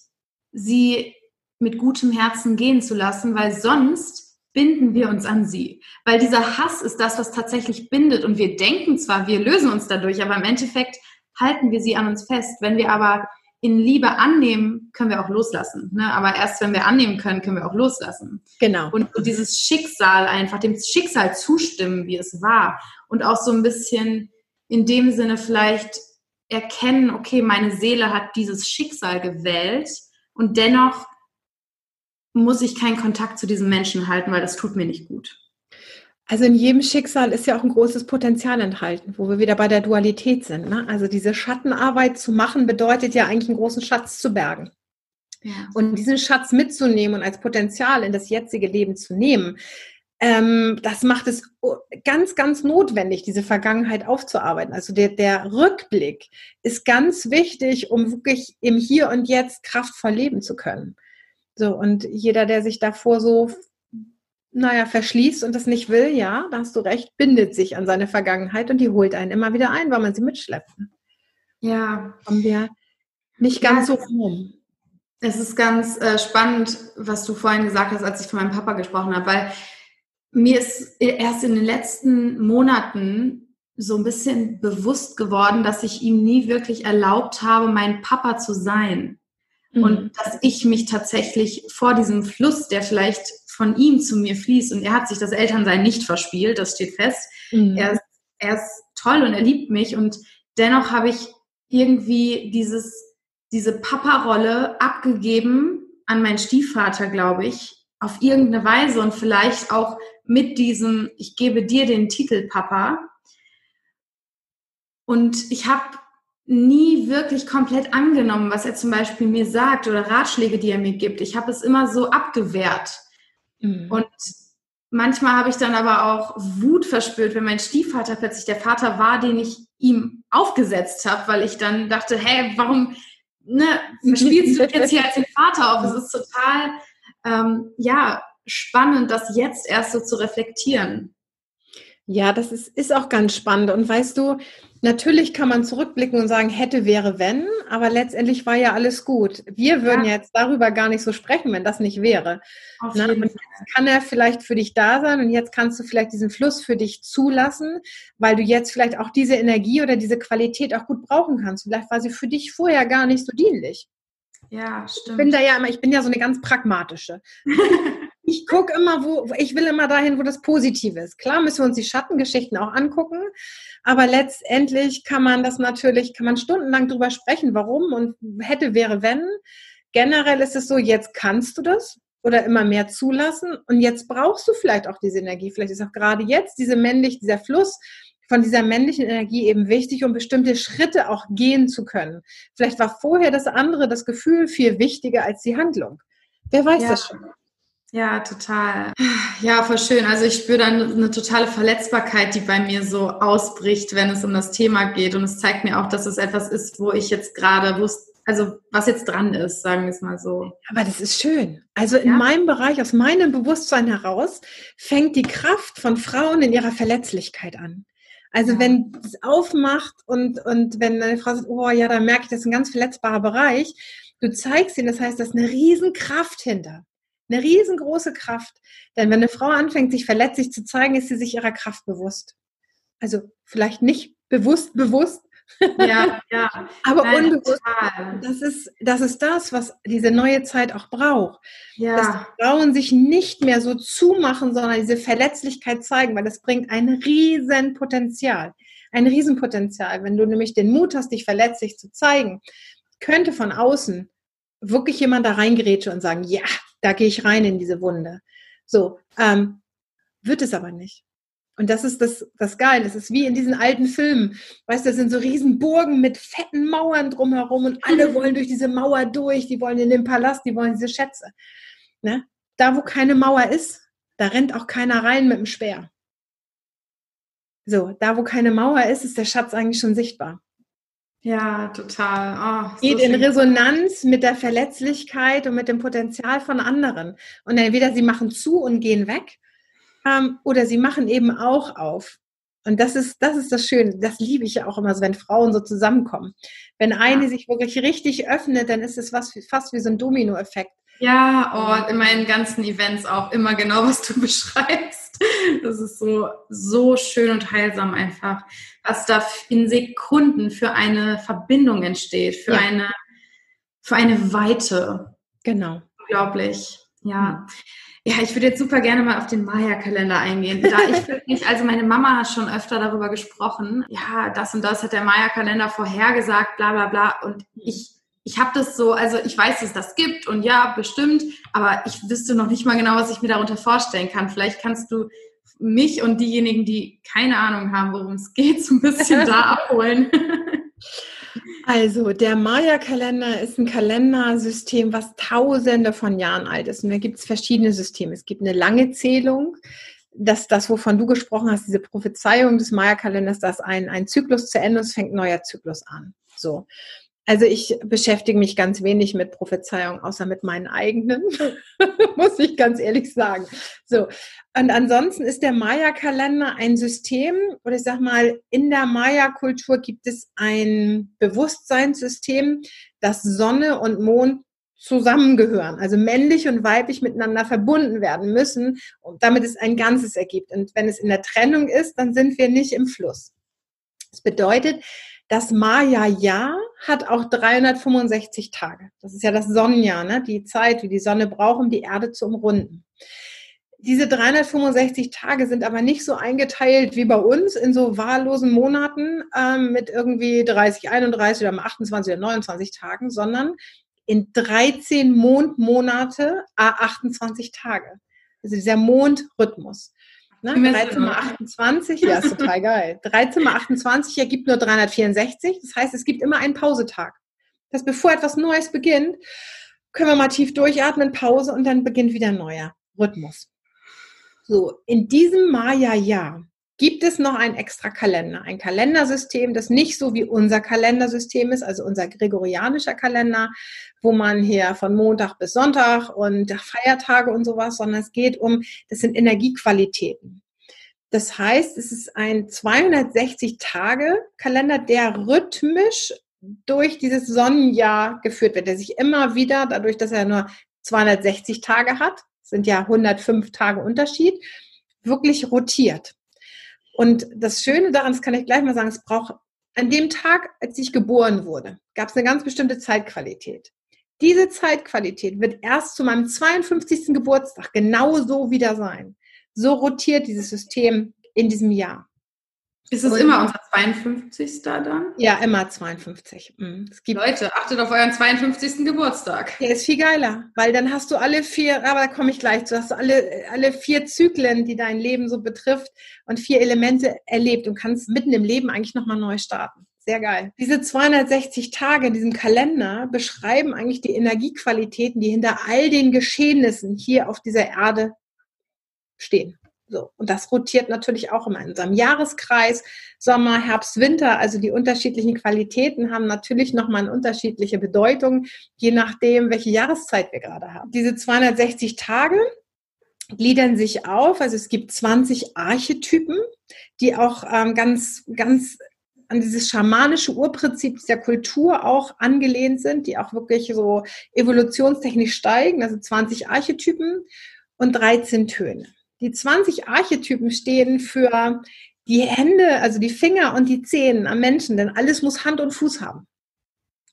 sie mit gutem Herzen gehen zu lassen, weil sonst binden wir uns an sie. Weil dieser Hass ist das, was tatsächlich bindet. Und wir denken zwar, wir lösen uns dadurch, aber im Endeffekt halten wir sie an uns fest. Wenn wir aber in Liebe annehmen, können wir auch loslassen. Ne? Aber erst wenn wir annehmen können, können wir auch loslassen. Genau. Und so dieses Schicksal einfach, dem Schicksal zustimmen, wie es war. Und auch so ein bisschen in dem Sinne vielleicht erkennen, okay, meine Seele hat dieses Schicksal gewählt und dennoch muss ich keinen Kontakt zu diesem Menschen halten, weil das tut mir nicht gut. Also in jedem Schicksal ist ja auch ein großes Potenzial enthalten, wo wir wieder bei der Dualität sind. Ne? Also diese Schattenarbeit zu machen, bedeutet ja eigentlich einen großen Schatz zu bergen. Ja. Und diesen Schatz mitzunehmen und als Potenzial in das jetzige Leben zu nehmen, ähm, das macht es ganz, ganz notwendig, diese Vergangenheit aufzuarbeiten. Also der, der Rückblick ist ganz wichtig, um wirklich im Hier und Jetzt kraftvoll leben zu können. So, und jeder, der sich davor so, naja, verschließt und das nicht will, ja, da hast du recht, bindet sich an seine Vergangenheit und die holt einen immer wieder ein, weil man sie mitschleppt. Ja. Kommen wir nicht ganz ja, so rum. Es ist ganz äh, spannend, was du vorhin gesagt hast, als ich von meinem Papa gesprochen habe, weil mir ist erst in den letzten Monaten so ein bisschen bewusst geworden, dass ich ihm nie wirklich erlaubt habe, mein Papa zu sein. Mhm. Und dass ich mich tatsächlich vor diesem Fluss, der vielleicht von ihm zu mir fließt, und er hat sich das Elternsein nicht verspielt, das steht fest. Mhm. Er, ist, er ist toll und er liebt mich. Und dennoch habe ich irgendwie dieses, diese Papa-Rolle abgegeben an meinen Stiefvater, glaube ich, auf irgendeine Weise und vielleicht auch mit diesem, ich gebe dir den Titel Papa. Und ich habe nie wirklich komplett angenommen, was er zum Beispiel mir sagt oder Ratschläge, die er mir gibt. Ich habe es immer so abgewehrt. Mhm. Und manchmal habe ich dann aber auch Wut verspürt, wenn mein Stiefvater plötzlich der Vater war, den ich ihm aufgesetzt habe, weil ich dann dachte, hey, warum ne, spielst du jetzt hier als den Vater auf? Es ist total, ähm, ja, spannend, das jetzt erst so zu reflektieren. Ja, das ist, ist auch ganz spannend. Und weißt du, natürlich kann man zurückblicken und sagen, hätte, wäre, wenn, aber letztendlich war ja alles gut. Wir würden ja. jetzt darüber gar nicht so sprechen, wenn das nicht wäre. Na, und jetzt kann er vielleicht für dich da sein und jetzt kannst du vielleicht diesen Fluss für dich zulassen, weil du jetzt vielleicht auch diese Energie oder diese Qualität auch gut brauchen kannst. Vielleicht war sie für dich vorher gar nicht so dienlich. Ja, stimmt. Ich bin da ja immer, ich bin ja so eine ganz pragmatische. ich gucke immer, wo, ich will immer dahin, wo das Positive ist. Klar müssen wir uns die Schattengeschichten auch angucken, aber letztendlich kann man das natürlich, kann man stundenlang drüber sprechen, warum und hätte, wäre, wenn. Generell ist es so, jetzt kannst du das oder immer mehr zulassen und jetzt brauchst du vielleicht auch diese Energie. Vielleicht ist auch gerade jetzt diese männlich, dieser Fluss, von dieser männlichen Energie eben wichtig, um bestimmte Schritte auch gehen zu können. Vielleicht war vorher das andere, das Gefühl viel wichtiger als die Handlung. Wer weiß ja. das schon? Ja, total. Ja, voll schön. Also ich spüre dann eine totale Verletzbarkeit, die bei mir so ausbricht, wenn es um das Thema geht. Und es zeigt mir auch, dass es etwas ist, wo ich jetzt gerade, wo es, also was jetzt dran ist, sagen wir es mal so. Aber das ist schön. Also in ja. meinem Bereich, aus meinem Bewusstsein heraus, fängt die Kraft von Frauen in ihrer Verletzlichkeit an. Also ja. wenn es aufmacht und, und wenn eine Frau sagt, oh ja, da merke ich, das ist ein ganz verletzbarer Bereich, du zeigst ihnen, das heißt, da ist eine Riesenkraft hinter. Eine riesengroße Kraft. Denn wenn eine Frau anfängt, sich verletzlich zu zeigen, ist sie sich ihrer Kraft bewusst. Also vielleicht nicht bewusst, bewusst. Ja, ja. Aber Nein, unbewusst. Das ist, das ist das, was diese neue Zeit auch braucht. Ja. Dass Frauen sich nicht mehr so zumachen, sondern diese Verletzlichkeit zeigen, weil das bringt ein Riesenpotenzial. Ein Riesenpotenzial. Wenn du nämlich den Mut hast, dich verletzlich zu zeigen, könnte von außen wirklich jemand da reingerätschen und sagen, ja, da gehe ich rein in diese Wunde. So, ähm, wird es aber nicht. Und das ist das, das Geile. Das ist wie in diesen alten Filmen. Weißt du, das sind so riesen Burgen mit fetten Mauern drumherum und alle wollen durch diese Mauer durch. Die wollen in den Palast, die wollen diese Schätze. Ne? Da, wo keine Mauer ist, da rennt auch keiner rein mit dem Speer. So, da, wo keine Mauer ist, ist der Schatz eigentlich schon sichtbar. Ja, total. Oh, Geht so in Resonanz mit der Verletzlichkeit und mit dem Potenzial von anderen. Und entweder sie machen zu und gehen weg, ähm, oder sie machen eben auch auf. Und das ist, das ist das Schöne. Das liebe ich ja auch immer, wenn Frauen so zusammenkommen. Wenn eine ja. sich wirklich richtig öffnet, dann ist es was, fast wie so ein Dominoeffekt. Ja, oh, in meinen ganzen Events auch immer genau, was du beschreibst. Das ist so, so schön und heilsam einfach, was da in Sekunden für eine Verbindung entsteht, für ja. eine, für eine Weite. Genau. Unglaublich. Ja. Ja, ich würde jetzt super gerne mal auf den Maya-Kalender eingehen. Da ich wirklich, also meine Mama hat schon öfter darüber gesprochen. Ja, das und das hat der Maya-Kalender vorhergesagt, bla bla bla. Und ich ich habe das so, also ich weiß, dass es das gibt und ja, bestimmt, aber ich wüsste noch nicht mal genau, was ich mir darunter vorstellen kann. Vielleicht kannst du mich und diejenigen, die keine Ahnung haben, worum es geht, so ein bisschen da abholen. Also, der Maya-Kalender ist ein Kalendersystem, was tausende von Jahren alt ist. Und da gibt es verschiedene Systeme. Es gibt eine lange Zählung, dass das, wovon du gesprochen hast, diese Prophezeiung des Maya-Kalenders, dass ein, ein Zyklus zu Ende ist, fängt ein neuer Zyklus an. So. Also ich beschäftige mich ganz wenig mit Prophezeiung, außer mit meinen eigenen, muss ich ganz ehrlich sagen. So. Und ansonsten ist der Maya-Kalender ein System, oder ich sag mal, in der Maya-Kultur gibt es ein Bewusstseinssystem, dass Sonne und Mond zusammengehören, also männlich und weiblich miteinander verbunden werden müssen, damit es ein Ganzes ergibt. Und wenn es in der Trennung ist, dann sind wir nicht im Fluss. Das bedeutet, das Maya-Jahr hat auch 365 Tage. Das ist ja das Sonnenjahr, ne? die Zeit, wie die Sonne braucht, um die Erde zu umrunden. Diese 365 Tage sind aber nicht so eingeteilt wie bei uns in so wahllosen Monaten ähm, mit irgendwie 30, 31 oder 28 oder 29 Tagen, sondern in 13 Mondmonate, 28 Tage. Also dieser Mondrhythmus. Ne? 13 mal 28, ja, ist total geil. 13 mal 28 ergibt nur 364. Das heißt, es gibt immer einen Pausetag. Das bevor etwas Neues beginnt, können wir mal tief durchatmen, Pause und dann beginnt wieder ein neuer Rhythmus. So, in diesem Maya-Jahr gibt es noch ein extra Kalender, ein Kalendersystem, das nicht so wie unser Kalendersystem ist, also unser gregorianischer Kalender, wo man hier von Montag bis Sonntag und Feiertage und sowas, sondern es geht um, das sind Energiequalitäten. Das heißt, es ist ein 260-Tage-Kalender, der rhythmisch durch dieses Sonnenjahr geführt wird, der sich immer wieder, dadurch, dass er nur 260 Tage hat, sind ja 105 Tage Unterschied, wirklich rotiert. Und das Schöne daran, das kann ich gleich mal sagen, es braucht an dem Tag, als ich geboren wurde, gab es eine ganz bestimmte Zeitqualität. Diese Zeitqualität wird erst zu meinem 52. Geburtstag genau so wieder sein. So rotiert dieses System in diesem Jahr. Ist es immer unser 52. dann? Ja, immer 52. Mhm. Leute, achtet auf euren 52. Geburtstag. Der ist viel geiler, weil dann hast du alle vier, aber da komme ich gleich zu, hast du alle, alle vier Zyklen, die dein Leben so betrifft und vier Elemente erlebt und kannst mitten im Leben eigentlich nochmal neu starten. Sehr geil. Diese 260 Tage in diesem Kalender beschreiben eigentlich die Energiequalitäten, die hinter all den Geschehnissen hier auf dieser Erde stehen. So. Und das rotiert natürlich auch immer in unserem Jahreskreis. Sommer, Herbst, Winter, also die unterschiedlichen Qualitäten haben natürlich nochmal eine unterschiedliche Bedeutung, je nachdem, welche Jahreszeit wir gerade haben. Diese 260 Tage gliedern sich auf, also es gibt 20 Archetypen, die auch ähm, ganz, ganz an dieses schamanische Urprinzip der Kultur auch angelehnt sind, die auch wirklich so evolutionstechnisch steigen, also 20 Archetypen und 13 Töne. Die 20 Archetypen stehen für die Hände, also die Finger und die Zehen am Menschen, denn alles muss Hand und Fuß haben.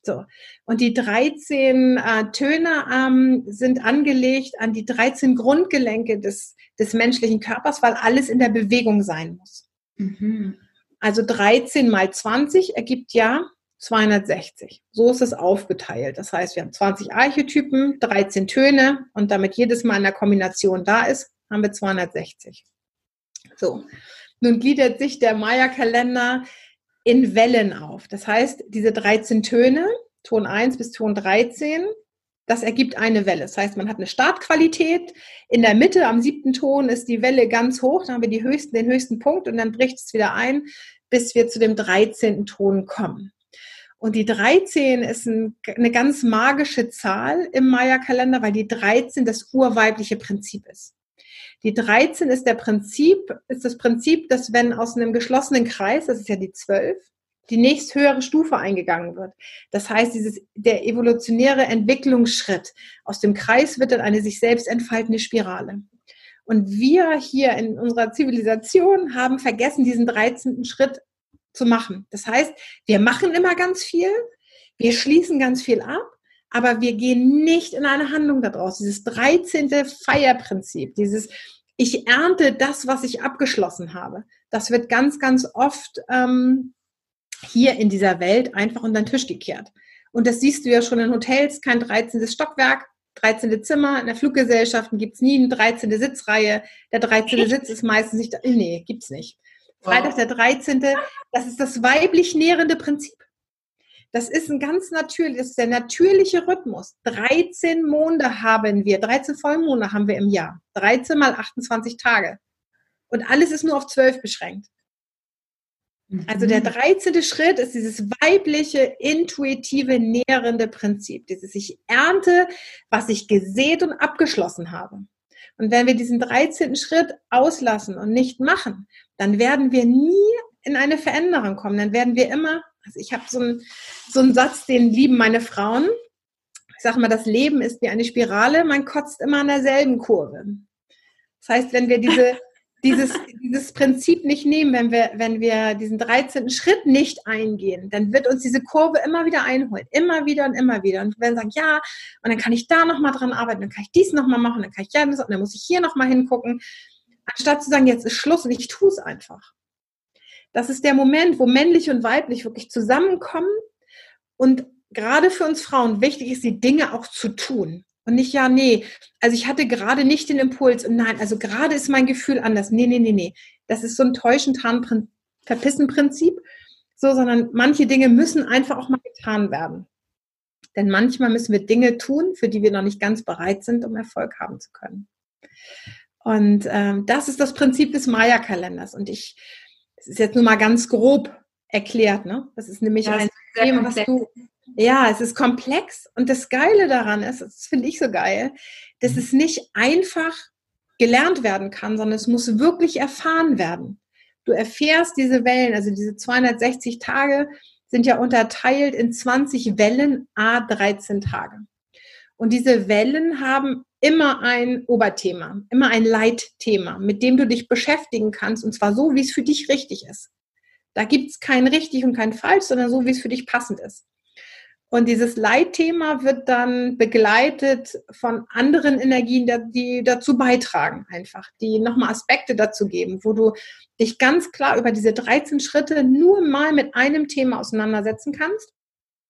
So. Und die 13 äh, Töne ähm, sind angelegt an die 13 Grundgelenke des, des menschlichen Körpers, weil alles in der Bewegung sein muss. Mhm. Also 13 mal 20 ergibt ja 260. So ist es aufgeteilt. Das heißt, wir haben 20 Archetypen, 13 Töne und damit jedes Mal in der Kombination da ist, haben wir 260. So, nun gliedert sich der Maya-Kalender in Wellen auf. Das heißt, diese 13 Töne, Ton 1 bis Ton 13, das ergibt eine Welle. Das heißt, man hat eine Startqualität. In der Mitte, am siebten Ton, ist die Welle ganz hoch. Da haben wir höchsten, den höchsten Punkt und dann bricht es wieder ein, bis wir zu dem 13. Ton kommen. Und die 13 ist ein, eine ganz magische Zahl im Maya-Kalender, weil die 13 das urweibliche Prinzip ist. Die 13 ist der Prinzip, ist das Prinzip, dass wenn aus einem geschlossenen Kreis, das ist ja die 12, die nächsthöhere Stufe eingegangen wird. Das heißt, dieses, der evolutionäre Entwicklungsschritt aus dem Kreis wird dann eine sich selbst entfaltende Spirale. Und wir hier in unserer Zivilisation haben vergessen, diesen 13. Schritt zu machen. Das heißt, wir machen immer ganz viel, wir schließen ganz viel ab, aber wir gehen nicht in eine Handlung daraus. Dieses 13. Feierprinzip, dieses ich ernte das, was ich abgeschlossen habe. Das wird ganz, ganz oft ähm, hier in dieser Welt einfach unter den Tisch gekehrt. Und das siehst du ja schon in Hotels, kein 13. Stockwerk, 13. Zimmer. In der Fluggesellschaften gibt es nie eine 13. Sitzreihe. Der 13. Sitz ist meistens nicht, nee, gibt's nicht. Freitag der 13. Das ist das weiblich nährende Prinzip. Das ist ein ganz natürliches, der natürliche Rhythmus. 13 Monde haben wir, 13 Vollmonde haben wir im Jahr. 13 mal 28 Tage. Und alles ist nur auf 12 beschränkt. Also der 13. Mhm. Schritt ist dieses weibliche, intuitive, nährende Prinzip. Dieses ich ernte, was ich gesät und abgeschlossen habe. Und wenn wir diesen 13. Schritt auslassen und nicht machen, dann werden wir nie in eine Veränderung kommen. Dann werden wir immer also ich habe so einen, so einen Satz, den lieben meine Frauen. Ich sage mal, das Leben ist wie eine Spirale, man kotzt immer an derselben Kurve. Das heißt, wenn wir diese, dieses, dieses Prinzip nicht nehmen, wenn wir, wenn wir diesen 13. Schritt nicht eingehen, dann wird uns diese Kurve immer wieder einholen. Immer wieder und immer wieder. Und wir sagen, ja, und dann kann ich da nochmal dran arbeiten, dann kann ich dies nochmal machen, dann kann ich ja das, und dann muss ich hier nochmal hingucken. Anstatt zu sagen, jetzt ist Schluss und ich tue es einfach das ist der Moment, wo männlich und weiblich wirklich zusammenkommen und gerade für uns Frauen wichtig ist, die Dinge auch zu tun. Und nicht, ja, nee, also ich hatte gerade nicht den Impuls und nein, also gerade ist mein Gefühl anders. Nee, nee, nee, nee. Das ist so ein täuschen, tarn, verpissen Prinzip. So, sondern manche Dinge müssen einfach auch mal getan werden. Denn manchmal müssen wir Dinge tun, für die wir noch nicht ganz bereit sind, um Erfolg haben zu können. Und ähm, das ist das Prinzip des Maya-Kalenders. Und ich es ist jetzt nur mal ganz grob erklärt, ne? Das ist nämlich ja, ein Thema, was du, ja, es ist komplex und das Geile daran ist, das finde ich so geil, dass es nicht einfach gelernt werden kann, sondern es muss wirklich erfahren werden. Du erfährst diese Wellen, also diese 260 Tage sind ja unterteilt in 20 Wellen, a 13 Tage. Und diese Wellen haben immer ein Oberthema, immer ein Leitthema, mit dem du dich beschäftigen kannst, und zwar so, wie es für dich richtig ist. Da gibt es kein richtig und kein falsch, sondern so, wie es für dich passend ist. Und dieses Leitthema wird dann begleitet von anderen Energien, die dazu beitragen, einfach, die nochmal Aspekte dazu geben, wo du dich ganz klar über diese 13 Schritte nur mal mit einem Thema auseinandersetzen kannst.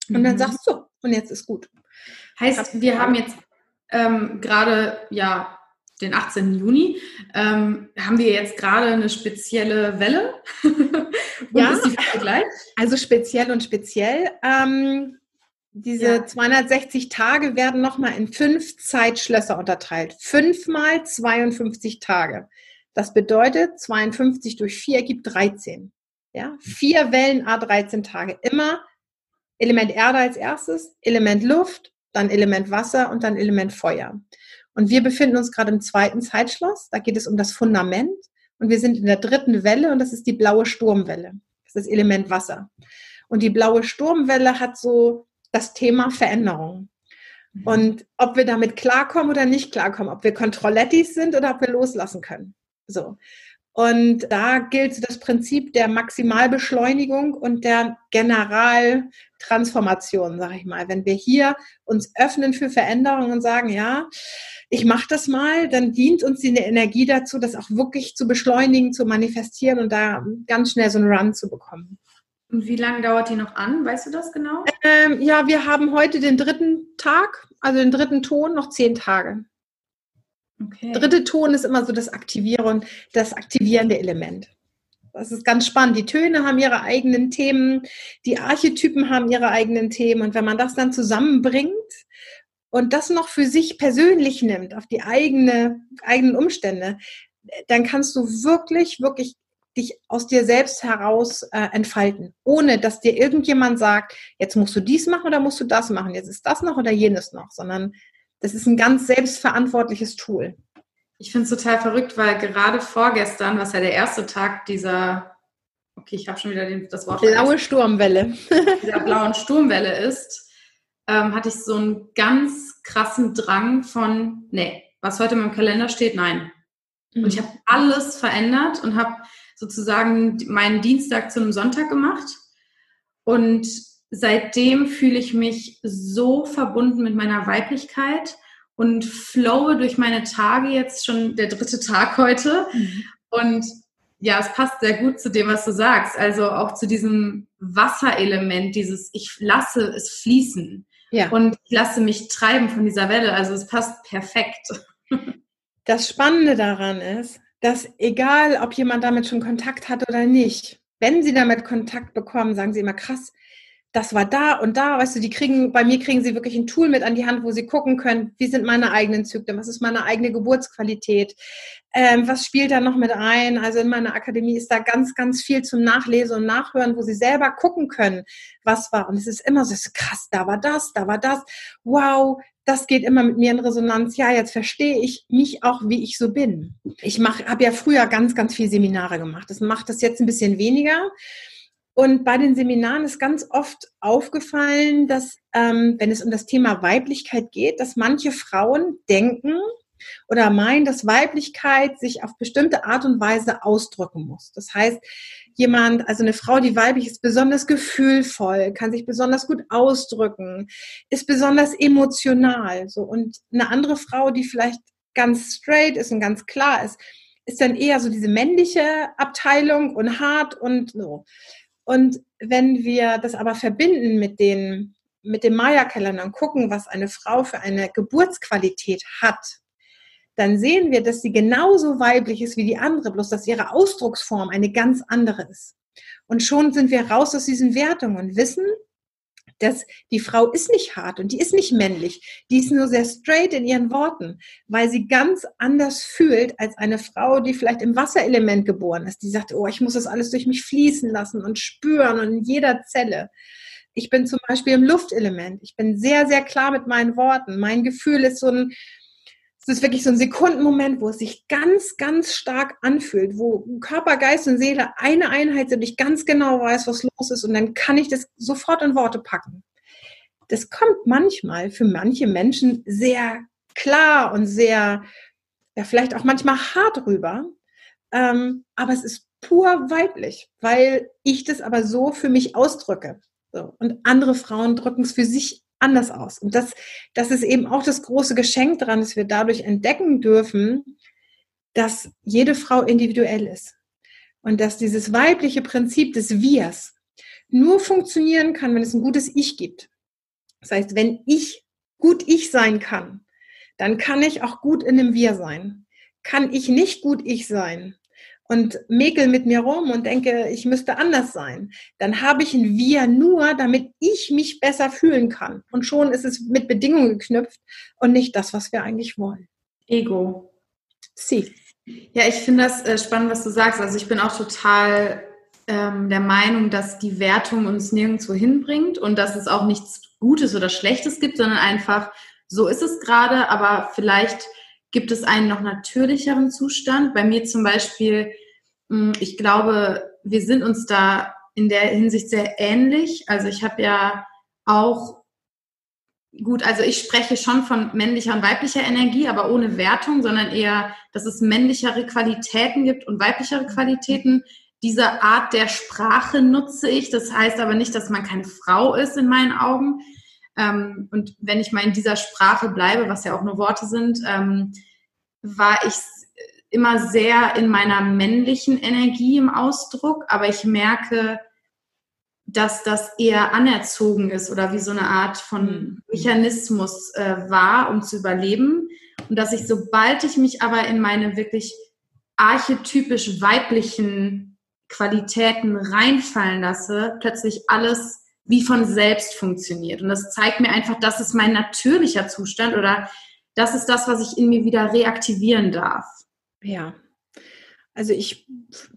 Und dann mhm. sagst du, und jetzt ist gut. Heißt, wir haben jetzt ähm, gerade ja den 18. Juni. Ähm, haben wir jetzt gerade eine spezielle Welle? ja, also speziell und speziell. Ähm, diese ja. 260 Tage werden nochmal in fünf Zeitschlösser unterteilt. Fünfmal 52 Tage. Das bedeutet, 52 durch 4 ergibt 13. Ja, vier Wellen A 13 Tage. Immer Element Erde als erstes, Element Luft, dann Element Wasser und dann Element Feuer. Und wir befinden uns gerade im zweiten Zeitschloss. Da geht es um das Fundament. Und wir sind in der dritten Welle und das ist die blaue Sturmwelle. Das ist das Element Wasser. Und die blaue Sturmwelle hat so das Thema Veränderung. Mhm. Und ob wir damit klarkommen oder nicht klarkommen, ob wir Kontrollettis sind oder ob wir loslassen können. So. Und da gilt das Prinzip der Maximalbeschleunigung und der Generaltransformation, sage ich mal. Wenn wir hier uns öffnen für Veränderungen und sagen, ja, ich mache das mal, dann dient uns die Energie dazu, das auch wirklich zu beschleunigen, zu manifestieren und da ganz schnell so einen Run zu bekommen. Und wie lange dauert die noch an? Weißt du das genau? Ähm, ja, wir haben heute den dritten Tag, also den dritten Ton, noch zehn Tage. Okay. Dritte Ton ist immer so das Aktivieren, das aktivierende Element. Das ist ganz spannend. Die Töne haben ihre eigenen Themen, die Archetypen haben ihre eigenen Themen. Und wenn man das dann zusammenbringt und das noch für sich persönlich nimmt, auf die eigene, eigenen Umstände, dann kannst du wirklich, wirklich dich aus dir selbst heraus äh, entfalten, ohne dass dir irgendjemand sagt, jetzt musst du dies machen oder musst du das machen, jetzt ist das noch oder jenes noch, sondern das ist ein ganz selbstverantwortliches Tool. Ich finde es total verrückt, weil gerade vorgestern, was ja der erste Tag dieser, okay, ich habe schon wieder den, das Wort. Blaue Sturmwelle. dieser blauen Sturmwelle ist, ähm, hatte ich so einen ganz krassen Drang von, nee, was heute in meinem Kalender steht, nein. Und ich mhm. habe alles verändert und habe sozusagen meinen Dienstag zu einem Sonntag gemacht. Und seitdem fühle ich mich so verbunden mit meiner Weiblichkeit und flowe durch meine Tage jetzt schon der dritte Tag heute. Mhm. Und ja, es passt sehr gut zu dem, was du sagst. Also auch zu diesem Wasserelement, dieses ich lasse es fließen. Ja. Und ich lasse mich treiben von dieser Welle. Also es passt perfekt. Das Spannende daran ist, dass egal, ob jemand damit schon Kontakt hat oder nicht, wenn sie damit Kontakt bekommen, sagen sie immer krass, das war da und da, weißt du, die kriegen, bei mir kriegen sie wirklich ein Tool mit an die Hand, wo sie gucken können, wie sind meine eigenen Zyklen, was ist meine eigene Geburtsqualität, ähm, was spielt da noch mit ein. Also in meiner Akademie ist da ganz, ganz viel zum Nachlesen und Nachhören, wo sie selber gucken können, was war. Und es ist immer so krass, da war das, da war das, wow, das geht immer mit mir in Resonanz. Ja, jetzt verstehe ich mich auch, wie ich so bin. Ich habe ja früher ganz, ganz viel Seminare gemacht. Das macht das jetzt ein bisschen weniger. Und bei den Seminaren ist ganz oft aufgefallen, dass, ähm, wenn es um das Thema Weiblichkeit geht, dass manche Frauen denken oder meinen, dass Weiblichkeit sich auf bestimmte Art und Weise ausdrücken muss. Das heißt, jemand, also eine Frau, die weiblich ist, besonders gefühlvoll, kann sich besonders gut ausdrücken, ist besonders emotional. So. Und eine andere Frau, die vielleicht ganz straight ist und ganz klar ist, ist dann eher so diese männliche Abteilung und hart und so. Und wenn wir das aber verbinden mit den mit dem Maya-Kalender und gucken, was eine Frau für eine Geburtsqualität hat, dann sehen wir, dass sie genauso weiblich ist wie die andere, bloß dass ihre Ausdrucksform eine ganz andere ist. Und schon sind wir raus aus diesen Wertungen und wissen, dass die Frau ist nicht hart und die ist nicht männlich, die ist nur sehr straight in ihren Worten, weil sie ganz anders fühlt als eine Frau, die vielleicht im Wasserelement geboren ist, die sagt, oh, ich muss das alles durch mich fließen lassen und spüren und in jeder Zelle. Ich bin zum Beispiel im Luftelement. Ich bin sehr, sehr klar mit meinen Worten. Mein Gefühl ist so ein, es ist wirklich so ein Sekundenmoment, wo es sich ganz, ganz stark anfühlt, wo Körper, Geist und Seele eine Einheit sind, ich ganz genau weiß, was los ist und dann kann ich das sofort in Worte packen. Das kommt manchmal für manche Menschen sehr klar und sehr, ja, vielleicht auch manchmal hart rüber, ähm, aber es ist pur weiblich, weil ich das aber so für mich ausdrücke. So. Und andere Frauen drücken es für sich anders aus. Und das, das ist eben auch das große Geschenk daran, dass wir dadurch entdecken dürfen, dass jede Frau individuell ist. Und dass dieses weibliche Prinzip des Wirs nur funktionieren kann, wenn es ein gutes Ich gibt. Das heißt, wenn ich gut ich sein kann, dann kann ich auch gut in einem Wir sein. Kann ich nicht gut ich sein, und mäkel mit mir rum und denke, ich müsste anders sein, dann habe ich ein Wir nur, damit ich mich besser fühlen kann. Und schon ist es mit Bedingungen geknüpft und nicht das, was wir eigentlich wollen. Ego. Sie. Ja, ich finde das äh, spannend, was du sagst. Also ich bin auch total ähm, der Meinung, dass die Wertung uns nirgendwo hinbringt und dass es auch nichts Gutes oder Schlechtes gibt, sondern einfach so ist es gerade, aber vielleicht gibt es einen noch natürlicheren Zustand. Bei mir zum Beispiel Mm, ich glaube, wir sind uns da in der Hinsicht sehr ähnlich. Also ich habe ja auch gut, also ich spreche schon von männlicher und weiblicher Energie, aber ohne Wertung, sondern eher, dass es männlichere Qualitäten gibt und weiblichere Qualitäten. Diese Art der Sprache nutze ich. Das heißt aber nicht, dass man keine Frau ist in meinen Augen. Ähm, und wenn ich mal in dieser Sprache bleibe, was ja auch nur Worte sind, ähm, war ich immer sehr in meiner männlichen Energie im Ausdruck, aber ich merke, dass das eher anerzogen ist oder wie so eine Art von mhm. Mechanismus äh, war, um zu überleben. Und dass ich, sobald ich mich aber in meine wirklich archetypisch weiblichen Qualitäten reinfallen lasse, plötzlich alles wie von selbst funktioniert. Und das zeigt mir einfach, das ist mein natürlicher Zustand oder das ist das, was ich in mir wieder reaktivieren darf. Ja. Also ich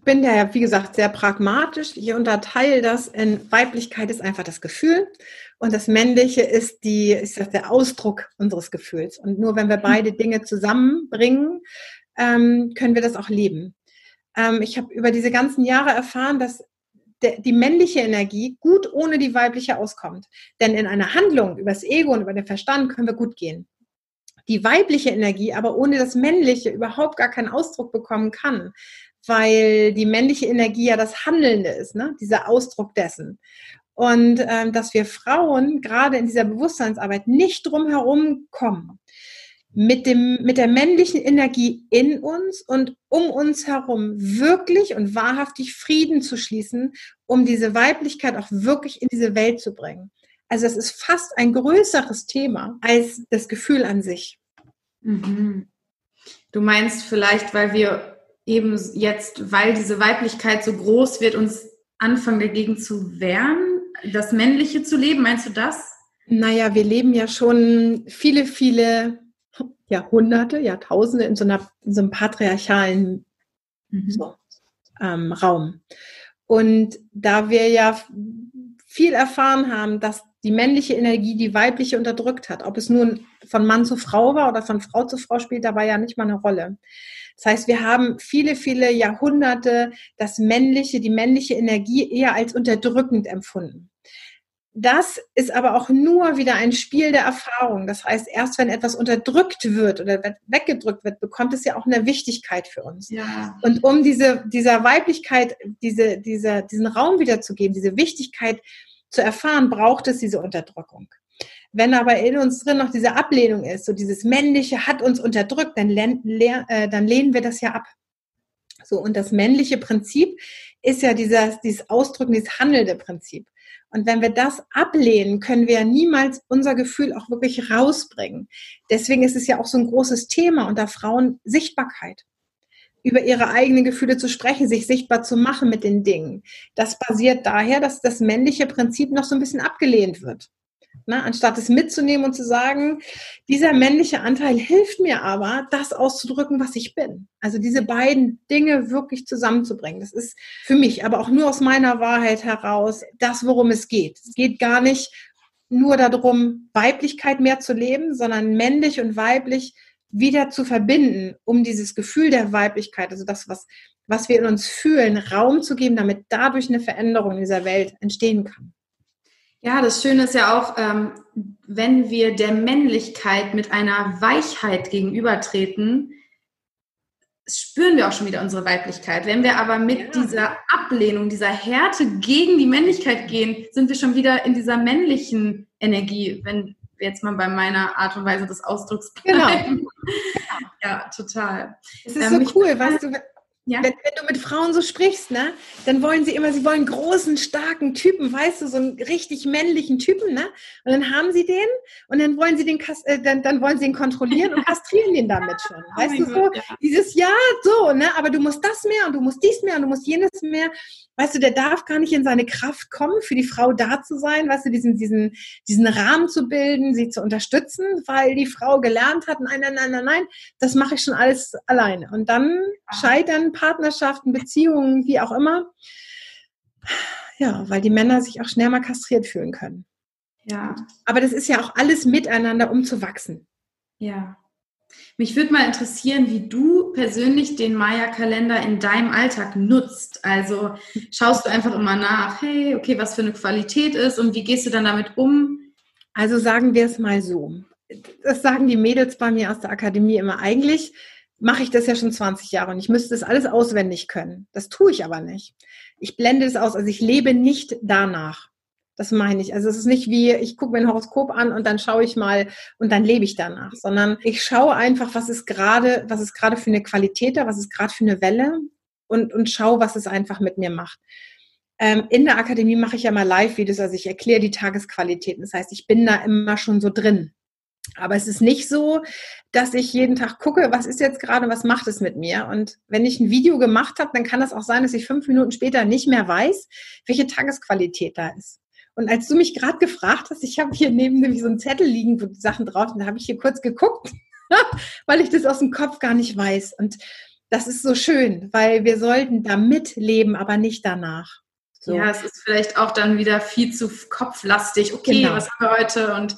bin ja, wie gesagt, sehr pragmatisch. Ich unterteile das in Weiblichkeit ist einfach das Gefühl und das Männliche ist die, ist das der Ausdruck unseres Gefühls. Und nur wenn wir beide Dinge zusammenbringen, ähm, können wir das auch leben. Ähm, ich habe über diese ganzen Jahre erfahren, dass die männliche Energie gut ohne die weibliche auskommt. Denn in einer Handlung über das Ego und über den Verstand können wir gut gehen die weibliche Energie aber ohne das männliche überhaupt gar keinen Ausdruck bekommen kann, weil die männliche Energie ja das Handelnde ist, ne? dieser Ausdruck dessen. Und ähm, dass wir Frauen gerade in dieser Bewusstseinsarbeit nicht drum herum kommen, mit, dem, mit der männlichen Energie in uns und um uns herum wirklich und wahrhaftig Frieden zu schließen, um diese Weiblichkeit auch wirklich in diese Welt zu bringen. Also es ist fast ein größeres Thema als das Gefühl an sich. Mhm. Du meinst vielleicht, weil wir eben jetzt, weil diese Weiblichkeit so groß wird, uns anfangen dagegen zu wehren, das Männliche zu leben, meinst du das? Naja, wir leben ja schon viele, viele Jahrhunderte, Jahrtausende in so, einer, in so einem patriarchalen mhm. so, ähm, Raum. Und da wir ja viel erfahren haben, dass die männliche Energie die weibliche unterdrückt hat. Ob es nun von Mann zu Frau war oder von Frau zu Frau spielt dabei ja nicht mal eine Rolle. Das heißt, wir haben viele, viele Jahrhunderte das männliche, die männliche Energie eher als unterdrückend empfunden. Das ist aber auch nur wieder ein Spiel der Erfahrung. Das heißt, erst wenn etwas unterdrückt wird oder weggedrückt wird, bekommt es ja auch eine Wichtigkeit für uns. Ja. Und um diese, dieser Weiblichkeit, diese, dieser, diesen Raum wiederzugeben, diese Wichtigkeit zu erfahren, braucht es diese Unterdrückung. Wenn aber in uns drin noch diese Ablehnung ist, so dieses Männliche hat uns unterdrückt, dann, äh, dann lehnen wir das ja ab. So, und das männliche Prinzip ist ja dieser, dieses Ausdrücken, dieses handelnde Prinzip. Und wenn wir das ablehnen, können wir ja niemals unser Gefühl auch wirklich rausbringen. Deswegen ist es ja auch so ein großes Thema unter Frauen Sichtbarkeit über ihre eigenen Gefühle zu sprechen, sich sichtbar zu machen mit den Dingen. Das basiert daher, dass das männliche Prinzip noch so ein bisschen abgelehnt wird. Na, anstatt es mitzunehmen und zu sagen, dieser männliche Anteil hilft mir aber, das auszudrücken, was ich bin. Also diese beiden Dinge wirklich zusammenzubringen. Das ist für mich, aber auch nur aus meiner Wahrheit heraus, das, worum es geht. Es geht gar nicht nur darum, Weiblichkeit mehr zu leben, sondern männlich und weiblich wieder zu verbinden, um dieses Gefühl der Weiblichkeit, also das, was, was wir in uns fühlen, Raum zu geben, damit dadurch eine Veränderung in dieser Welt entstehen kann. Ja, das Schöne ist ja auch, ähm, wenn wir der Männlichkeit mit einer Weichheit gegenübertreten, spüren wir auch schon wieder unsere Weiblichkeit. Wenn wir aber mit ja. dieser Ablehnung, dieser Härte gegen die Männlichkeit gehen, sind wir schon wieder in dieser männlichen Energie, wenn wir jetzt mal bei meiner Art und Weise des Ausdrucks genau. bleiben. Genau. ja, total. Es ist ähm, so cool, weißt du, ja. Wenn, wenn, du mit Frauen so sprichst, ne, dann wollen sie immer, sie wollen großen, starken Typen, weißt du, so einen richtig männlichen Typen, ne? Und dann haben sie den und dann wollen sie den, äh, dann, dann wollen sie ihn kontrollieren und kastrieren den damit schon. Oh weißt oh du so? Gott, ja. Dieses Ja, so, ne? Aber du musst das mehr und du musst dies mehr und du musst jenes mehr. Weißt du, der darf gar nicht in seine Kraft kommen, für die Frau da zu sein, weißt du, diesen, diesen, diesen Rahmen zu bilden, sie zu unterstützen, weil die Frau gelernt hat, nein, nein, nein, nein, nein, das mache ich schon alles alleine. Und dann scheitern Partnerschaften, Beziehungen, wie auch immer. Ja, weil die Männer sich auch schnell mal kastriert fühlen können. Ja. Aber das ist ja auch alles miteinander, um zu wachsen. Ja. Mich würde mal interessieren, wie du persönlich den Maya-Kalender in deinem Alltag nutzt. Also schaust du einfach immer nach, hey, okay, was für eine Qualität ist und wie gehst du dann damit um? Also sagen wir es mal so. Das sagen die Mädels bei mir aus der Akademie immer. Eigentlich mache ich das ja schon 20 Jahre und ich müsste das alles auswendig können. Das tue ich aber nicht. Ich blende es aus, also ich lebe nicht danach. Das meine ich. Also es ist nicht wie, ich gucke mir ein Horoskop an und dann schaue ich mal und dann lebe ich danach, sondern ich schaue einfach, was ist gerade, was ist gerade für eine Qualität da, was ist gerade für eine Welle und, und schaue, was es einfach mit mir macht. Ähm, in der Akademie mache ich ja mal Live-Videos, also ich erkläre die Tagesqualitäten. Das heißt, ich bin da immer schon so drin. Aber es ist nicht so, dass ich jeden Tag gucke, was ist jetzt gerade, was macht es mit mir. Und wenn ich ein Video gemacht habe, dann kann das auch sein, dass ich fünf Minuten später nicht mehr weiß, welche Tagesqualität da ist. Und als du mich gerade gefragt hast, ich habe hier neben nämlich so einen Zettel liegen, wo die Sachen drauf sind, da habe ich hier kurz geguckt, weil ich das aus dem Kopf gar nicht weiß. Und das ist so schön, weil wir sollten damit leben, aber nicht danach. So. Ja, es ist vielleicht auch dann wieder viel zu kopflastig. Okay, genau. was haben wir heute? Und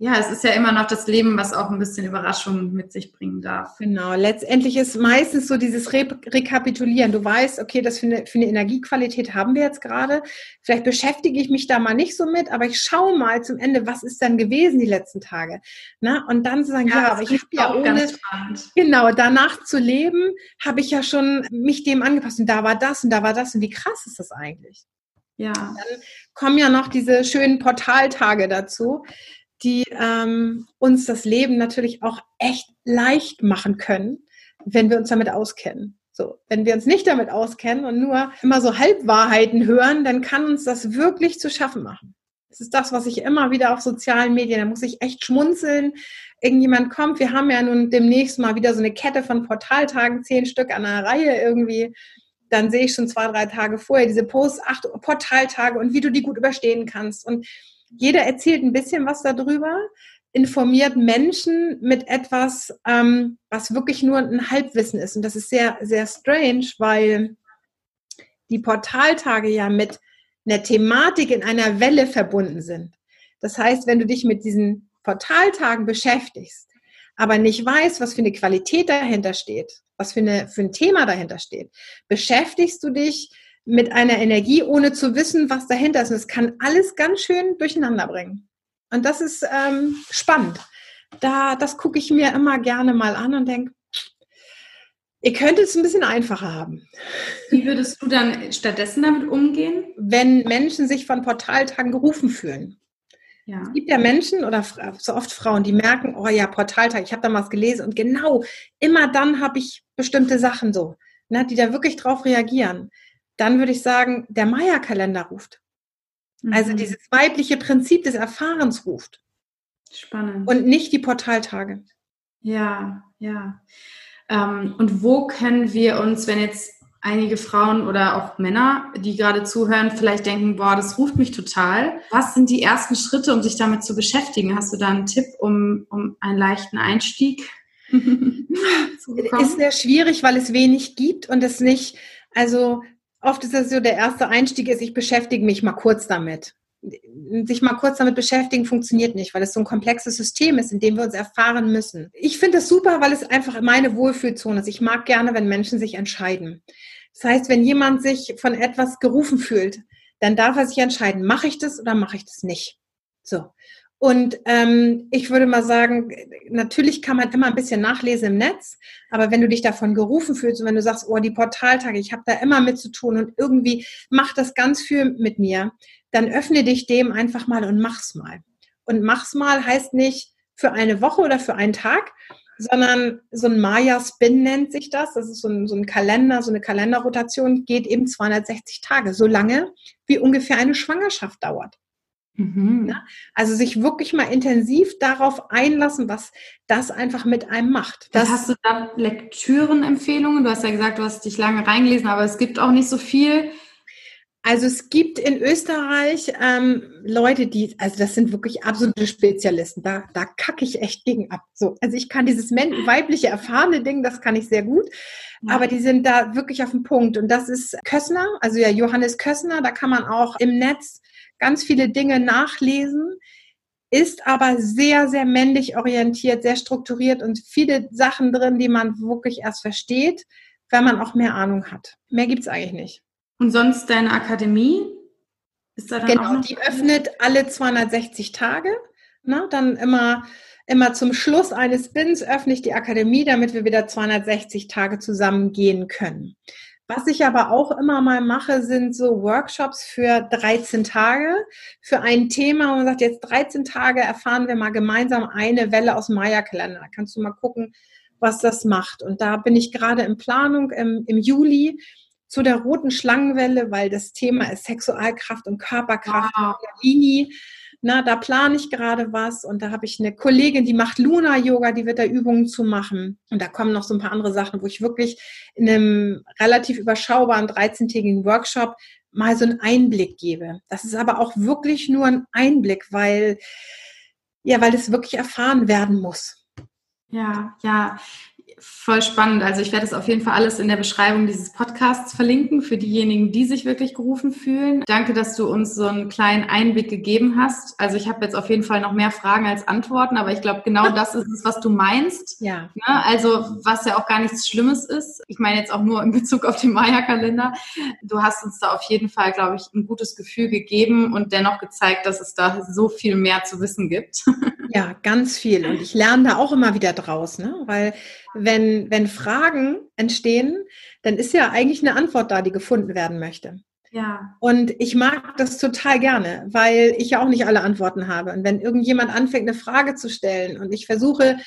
ja, es ist ja immer noch das Leben, was auch ein bisschen Überraschung mit sich bringen darf. Genau, letztendlich ist meistens so dieses Re Rekapitulieren. Du weißt, okay, das für eine, für eine Energiequalität haben wir jetzt gerade. Vielleicht beschäftige ich mich da mal nicht so mit, aber ich schaue mal zum Ende, was ist dann gewesen die letzten Tage. Na, und dann zu sagen, ja, ja aber ich habe ja ohne, genau, danach zu leben, habe ich ja schon mich dem angepasst. Und da war das und da war das. Und wie krass ist das eigentlich? Ja. Dann kommen ja noch diese schönen Portaltage dazu die ähm, uns das Leben natürlich auch echt leicht machen können, wenn wir uns damit auskennen. So, wenn wir uns nicht damit auskennen und nur immer so Halbwahrheiten hören, dann kann uns das wirklich zu schaffen machen. Das ist das, was ich immer wieder auf sozialen Medien, da muss ich echt schmunzeln. Irgendjemand kommt, wir haben ja nun demnächst mal wieder so eine Kette von Portaltagen, zehn Stück an einer Reihe irgendwie. Dann sehe ich schon zwei, drei Tage vorher diese Posts, acht Portaltage und wie du die gut überstehen kannst. Und jeder erzählt ein bisschen was darüber, informiert Menschen mit etwas, ähm, was wirklich nur ein Halbwissen ist. Und das ist sehr, sehr strange, weil die Portaltage ja mit einer Thematik in einer Welle verbunden sind. Das heißt, wenn du dich mit diesen Portaltagen beschäftigst, aber nicht weißt, was für eine Qualität dahinter steht, was für, eine, für ein Thema dahinter steht, beschäftigst du dich mit einer Energie, ohne zu wissen, was dahinter ist. Und es kann alles ganz schön durcheinander bringen. Und das ist ähm, spannend. Da, das gucke ich mir immer gerne mal an und denke, ihr könnt es ein bisschen einfacher haben. Wie würdest du dann stattdessen damit umgehen? Wenn Menschen sich von Portaltagen gerufen fühlen. Ja. Es gibt ja Menschen oder so oft Frauen, die merken, oh ja, Portaltag, ich habe da was gelesen und genau, immer dann habe ich bestimmte Sachen so, ne, die da wirklich drauf reagieren dann würde ich sagen, der Maya-Kalender ruft. Also mhm. Also dieses weibliche Prinzip des Erfahrens ruft. Spannend. Und nicht die Portaltage. Ja, ja. Ähm, und wo können wir uns, wenn jetzt einige Frauen oder auch Männer, die gerade zuhören, vielleicht denken, boah, das ruft mich total. Was sind die ersten Schritte, um sich damit zu beschäftigen? Hast du da einen Tipp, um, um einen leichten Einstieg zu bekommen? Ist sehr schwierig, weil es wenig gibt und es nicht, also oft ist das so, der erste Einstieg ist, ich beschäftige mich mal kurz damit. Sich mal kurz damit beschäftigen funktioniert nicht, weil es so ein komplexes System ist, in dem wir uns erfahren müssen. Ich finde es super, weil es einfach meine Wohlfühlzone ist. Ich mag gerne, wenn Menschen sich entscheiden. Das heißt, wenn jemand sich von etwas gerufen fühlt, dann darf er sich entscheiden, mache ich das oder mache ich das nicht. So. Und ähm, ich würde mal sagen, natürlich kann man immer ein bisschen nachlesen im Netz, aber wenn du dich davon gerufen fühlst und wenn du sagst, oh, die Portaltage, ich habe da immer mit zu tun und irgendwie macht das ganz viel mit mir, dann öffne dich dem einfach mal und mach's mal. Und mach's mal heißt nicht für eine Woche oder für einen Tag, sondern so ein Maya-Spin nennt sich das. Das ist so ein, so ein Kalender, so eine Kalenderrotation, geht eben 260 Tage, so lange wie ungefähr eine Schwangerschaft dauert. Mhm. Ne? Also sich wirklich mal intensiv darauf einlassen, was das einfach mit einem macht. Das hast du da Lektürenempfehlungen? Du hast ja gesagt, du hast dich lange reingelesen, aber es gibt auch nicht so viel. Also es gibt in Österreich ähm, Leute, die, also das sind wirklich absolute Spezialisten. Da, da kacke ich echt gegen ab. So, also ich kann dieses weibliche erfahrene Ding, das kann ich sehr gut. Ja. Aber die sind da wirklich auf dem Punkt. Und das ist Kössner, also ja Johannes Kössner. Da kann man auch im Netz ganz viele Dinge nachlesen, ist aber sehr, sehr männlich orientiert, sehr strukturiert und viele Sachen drin, die man wirklich erst versteht, wenn man auch mehr Ahnung hat. Mehr gibt's eigentlich nicht. Und sonst deine Akademie? Ist da dann genau, auch noch die öffnet alle 260 Tage. Na, ne? dann immer, immer zum Schluss eines Spins öffne ich die Akademie, damit wir wieder 260 Tage zusammen gehen können. Was ich aber auch immer mal mache, sind so Workshops für 13 Tage für ein Thema. Und man sagt, jetzt 13 Tage erfahren wir mal gemeinsam eine Welle aus dem Maya-Kalender. Kannst du mal gucken, was das macht. Und da bin ich gerade in Planung im, im Juli zu der roten Schlangenwelle, weil das Thema ist Sexualkraft und Körperkraft. Wow. Na, da plane ich gerade was und da habe ich eine Kollegin, die macht Luna-Yoga, die wird da Übungen zu machen. Und da kommen noch so ein paar andere Sachen, wo ich wirklich in einem relativ überschaubaren 13-tägigen Workshop mal so einen Einblick gebe. Das ist aber auch wirklich nur ein Einblick, weil, ja, weil das wirklich erfahren werden muss. Ja, ja voll spannend. Also ich werde es auf jeden Fall alles in der Beschreibung dieses Podcasts verlinken für diejenigen, die sich wirklich gerufen fühlen. Danke, dass du uns so einen kleinen Einblick gegeben hast. Also ich habe jetzt auf jeden Fall noch mehr Fragen als Antworten, aber ich glaube, genau das ist es, was du meinst. Ja. Ne? Also was ja auch gar nichts Schlimmes ist. Ich meine jetzt auch nur in Bezug auf den Maya-Kalender. Du hast uns da auf jeden Fall, glaube ich, ein gutes Gefühl gegeben und dennoch gezeigt, dass es da so viel mehr zu wissen gibt. Ja, ganz viel. Und ich lerne da auch immer wieder draus, ne? weil wenn, wenn Fragen entstehen, dann ist ja eigentlich eine Antwort da, die gefunden werden möchte. Ja. Und ich mag das total gerne, weil ich ja auch nicht alle Antworten habe. Und wenn irgendjemand anfängt, eine Frage zu stellen und ich versuche,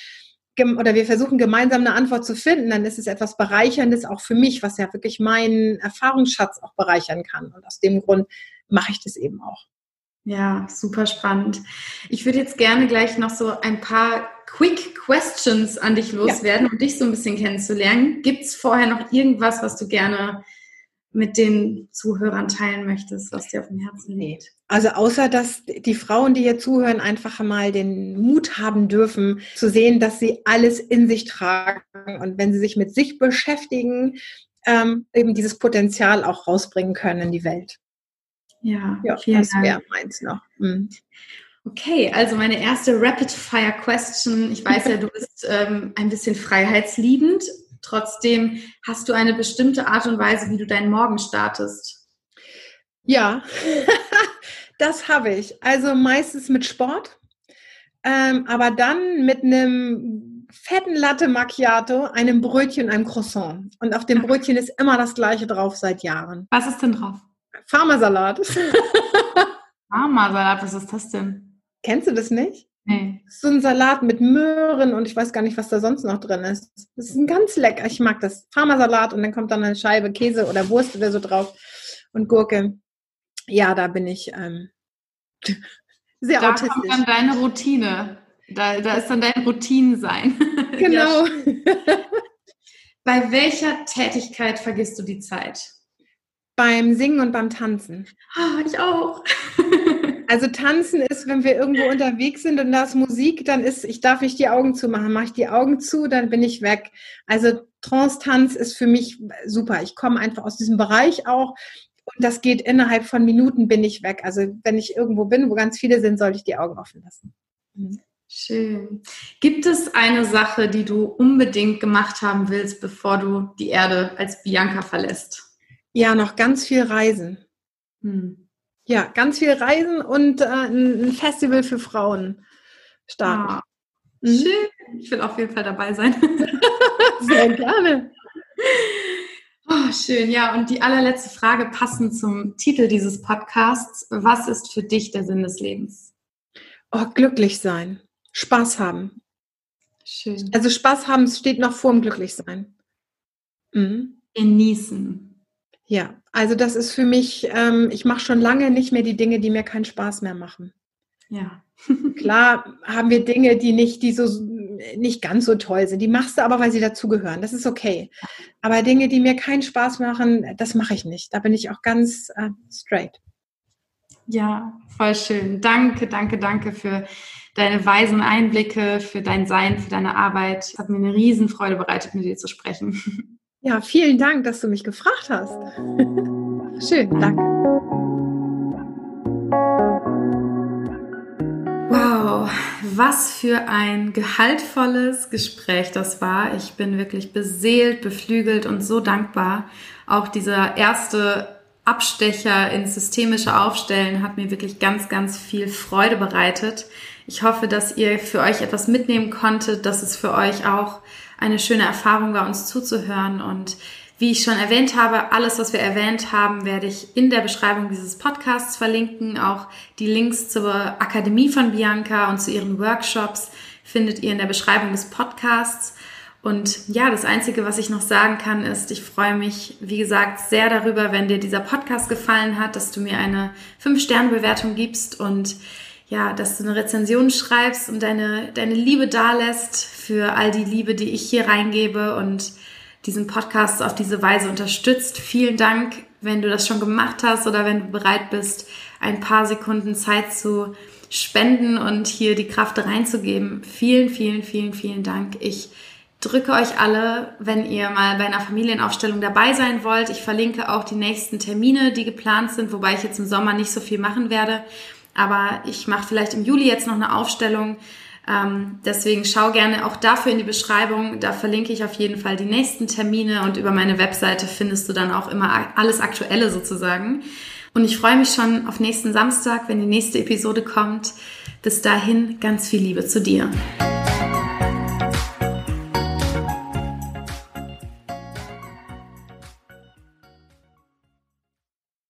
oder wir versuchen gemeinsam eine Antwort zu finden, dann ist es etwas Bereicherndes auch für mich, was ja wirklich meinen Erfahrungsschatz auch bereichern kann. Und aus dem Grund mache ich das eben auch. Ja, super spannend. Ich würde jetzt gerne gleich noch so ein paar Quick Questions an dich loswerden, ja. um dich so ein bisschen kennenzulernen. Gibt es vorher noch irgendwas, was du gerne mit den Zuhörern teilen möchtest, was dir auf dem Herzen liegt? Also außer, dass die Frauen, die hier zuhören, einfach mal den Mut haben dürfen, zu sehen, dass sie alles in sich tragen und wenn sie sich mit sich beschäftigen, ähm, eben dieses Potenzial auch rausbringen können in die Welt. Ja, ja das wäre meins noch. Mhm. Okay, also meine erste Rapid-Fire-Question. Ich weiß ja, du bist ähm, ein bisschen freiheitsliebend. Trotzdem hast du eine bestimmte Art und Weise, wie du deinen Morgen startest. Ja, das habe ich. Also meistens mit Sport, ähm, aber dann mit einem fetten Latte Macchiato, einem Brötchen, einem Croissant. Und auf dem Brötchen ist immer das gleiche drauf seit Jahren. Was ist denn drauf? Pharmasalat. Pharmasalat, was ist das denn? Kennst du das nicht? Nee. So ein Salat mit Möhren und ich weiß gar nicht, was da sonst noch drin ist. Das ist ein ganz lecker. Ich mag das. Pharmasalat und dann kommt dann eine Scheibe Käse oder Wurst oder so drauf und Gurke. Ja, da bin ich ähm, sehr da autistisch. Da kommt dann deine Routine. Da, da ist dann dein Routinensein. Genau. Bei welcher Tätigkeit vergisst du die Zeit? Beim Singen und beim Tanzen. Oh, ich auch. also tanzen ist, wenn wir irgendwo unterwegs sind und da ist Musik, dann ist, ich darf nicht die Augen zumachen. Mache ich die Augen zu, dann bin ich weg. Also Trance-Tanz ist für mich super. Ich komme einfach aus diesem Bereich auch. Und das geht innerhalb von Minuten bin ich weg. Also wenn ich irgendwo bin, wo ganz viele sind, sollte ich die Augen offen lassen. Mhm. Schön. Gibt es eine Sache, die du unbedingt gemacht haben willst, bevor du die Erde als Bianca verlässt? Ja, noch ganz viel reisen. Hm. Ja, ganz viel Reisen und äh, ein Festival für Frauen starten. Ah, mhm. Schön. Ich will auf jeden Fall dabei sein. Sehr gerne. Oh, schön, ja. Und die allerletzte Frage passend zum Titel dieses Podcasts. Was ist für dich der Sinn des Lebens? Oh, glücklich sein. Spaß haben. Schön. Also Spaß haben steht noch vor dem Glücklichsein. Mhm. Genießen. Ja, also das ist für mich, ähm, ich mache schon lange nicht mehr die Dinge, die mir keinen Spaß mehr machen. Ja. Klar haben wir Dinge, die nicht, die so nicht ganz so toll sind. Die machst du aber, weil sie dazugehören. Das ist okay. Aber Dinge, die mir keinen Spaß machen, das mache ich nicht. Da bin ich auch ganz äh, straight. Ja, voll schön. Danke, danke, danke für deine weisen Einblicke, für dein Sein, für deine Arbeit. Es hat mir eine Riesenfreude bereitet, mit dir zu sprechen. Ja, vielen Dank, dass du mich gefragt hast. Schön, danke. Wow, was für ein gehaltvolles Gespräch das war. Ich bin wirklich beseelt, beflügelt und so dankbar. Auch dieser erste Abstecher ins systemische Aufstellen hat mir wirklich ganz, ganz viel Freude bereitet. Ich hoffe, dass ihr für euch etwas mitnehmen konntet, dass es für euch auch eine schöne Erfahrung war, uns zuzuhören. Und wie ich schon erwähnt habe, alles, was wir erwähnt haben, werde ich in der Beschreibung dieses Podcasts verlinken. Auch die Links zur Akademie von Bianca und zu ihren Workshops findet ihr in der Beschreibung des Podcasts. Und ja, das Einzige, was ich noch sagen kann, ist, ich freue mich, wie gesagt, sehr darüber, wenn dir dieser Podcast gefallen hat, dass du mir eine 5-Sterne-Bewertung gibst und ja, dass du eine Rezension schreibst und deine, deine Liebe dalässt für all die Liebe, die ich hier reingebe und diesen Podcast auf diese Weise unterstützt. Vielen Dank, wenn du das schon gemacht hast oder wenn du bereit bist, ein paar Sekunden Zeit zu spenden und hier die Kraft reinzugeben. Vielen, vielen, vielen, vielen Dank. Ich drücke euch alle, wenn ihr mal bei einer Familienaufstellung dabei sein wollt. Ich verlinke auch die nächsten Termine, die geplant sind, wobei ich jetzt im Sommer nicht so viel machen werde. Aber ich mache vielleicht im Juli jetzt noch eine Aufstellung. Ähm, deswegen schau gerne auch dafür in die Beschreibung. Da verlinke ich auf jeden Fall die nächsten Termine und über meine Webseite findest du dann auch immer alles Aktuelle sozusagen. Und ich freue mich schon auf nächsten Samstag, wenn die nächste Episode kommt. Bis dahin ganz viel Liebe zu dir.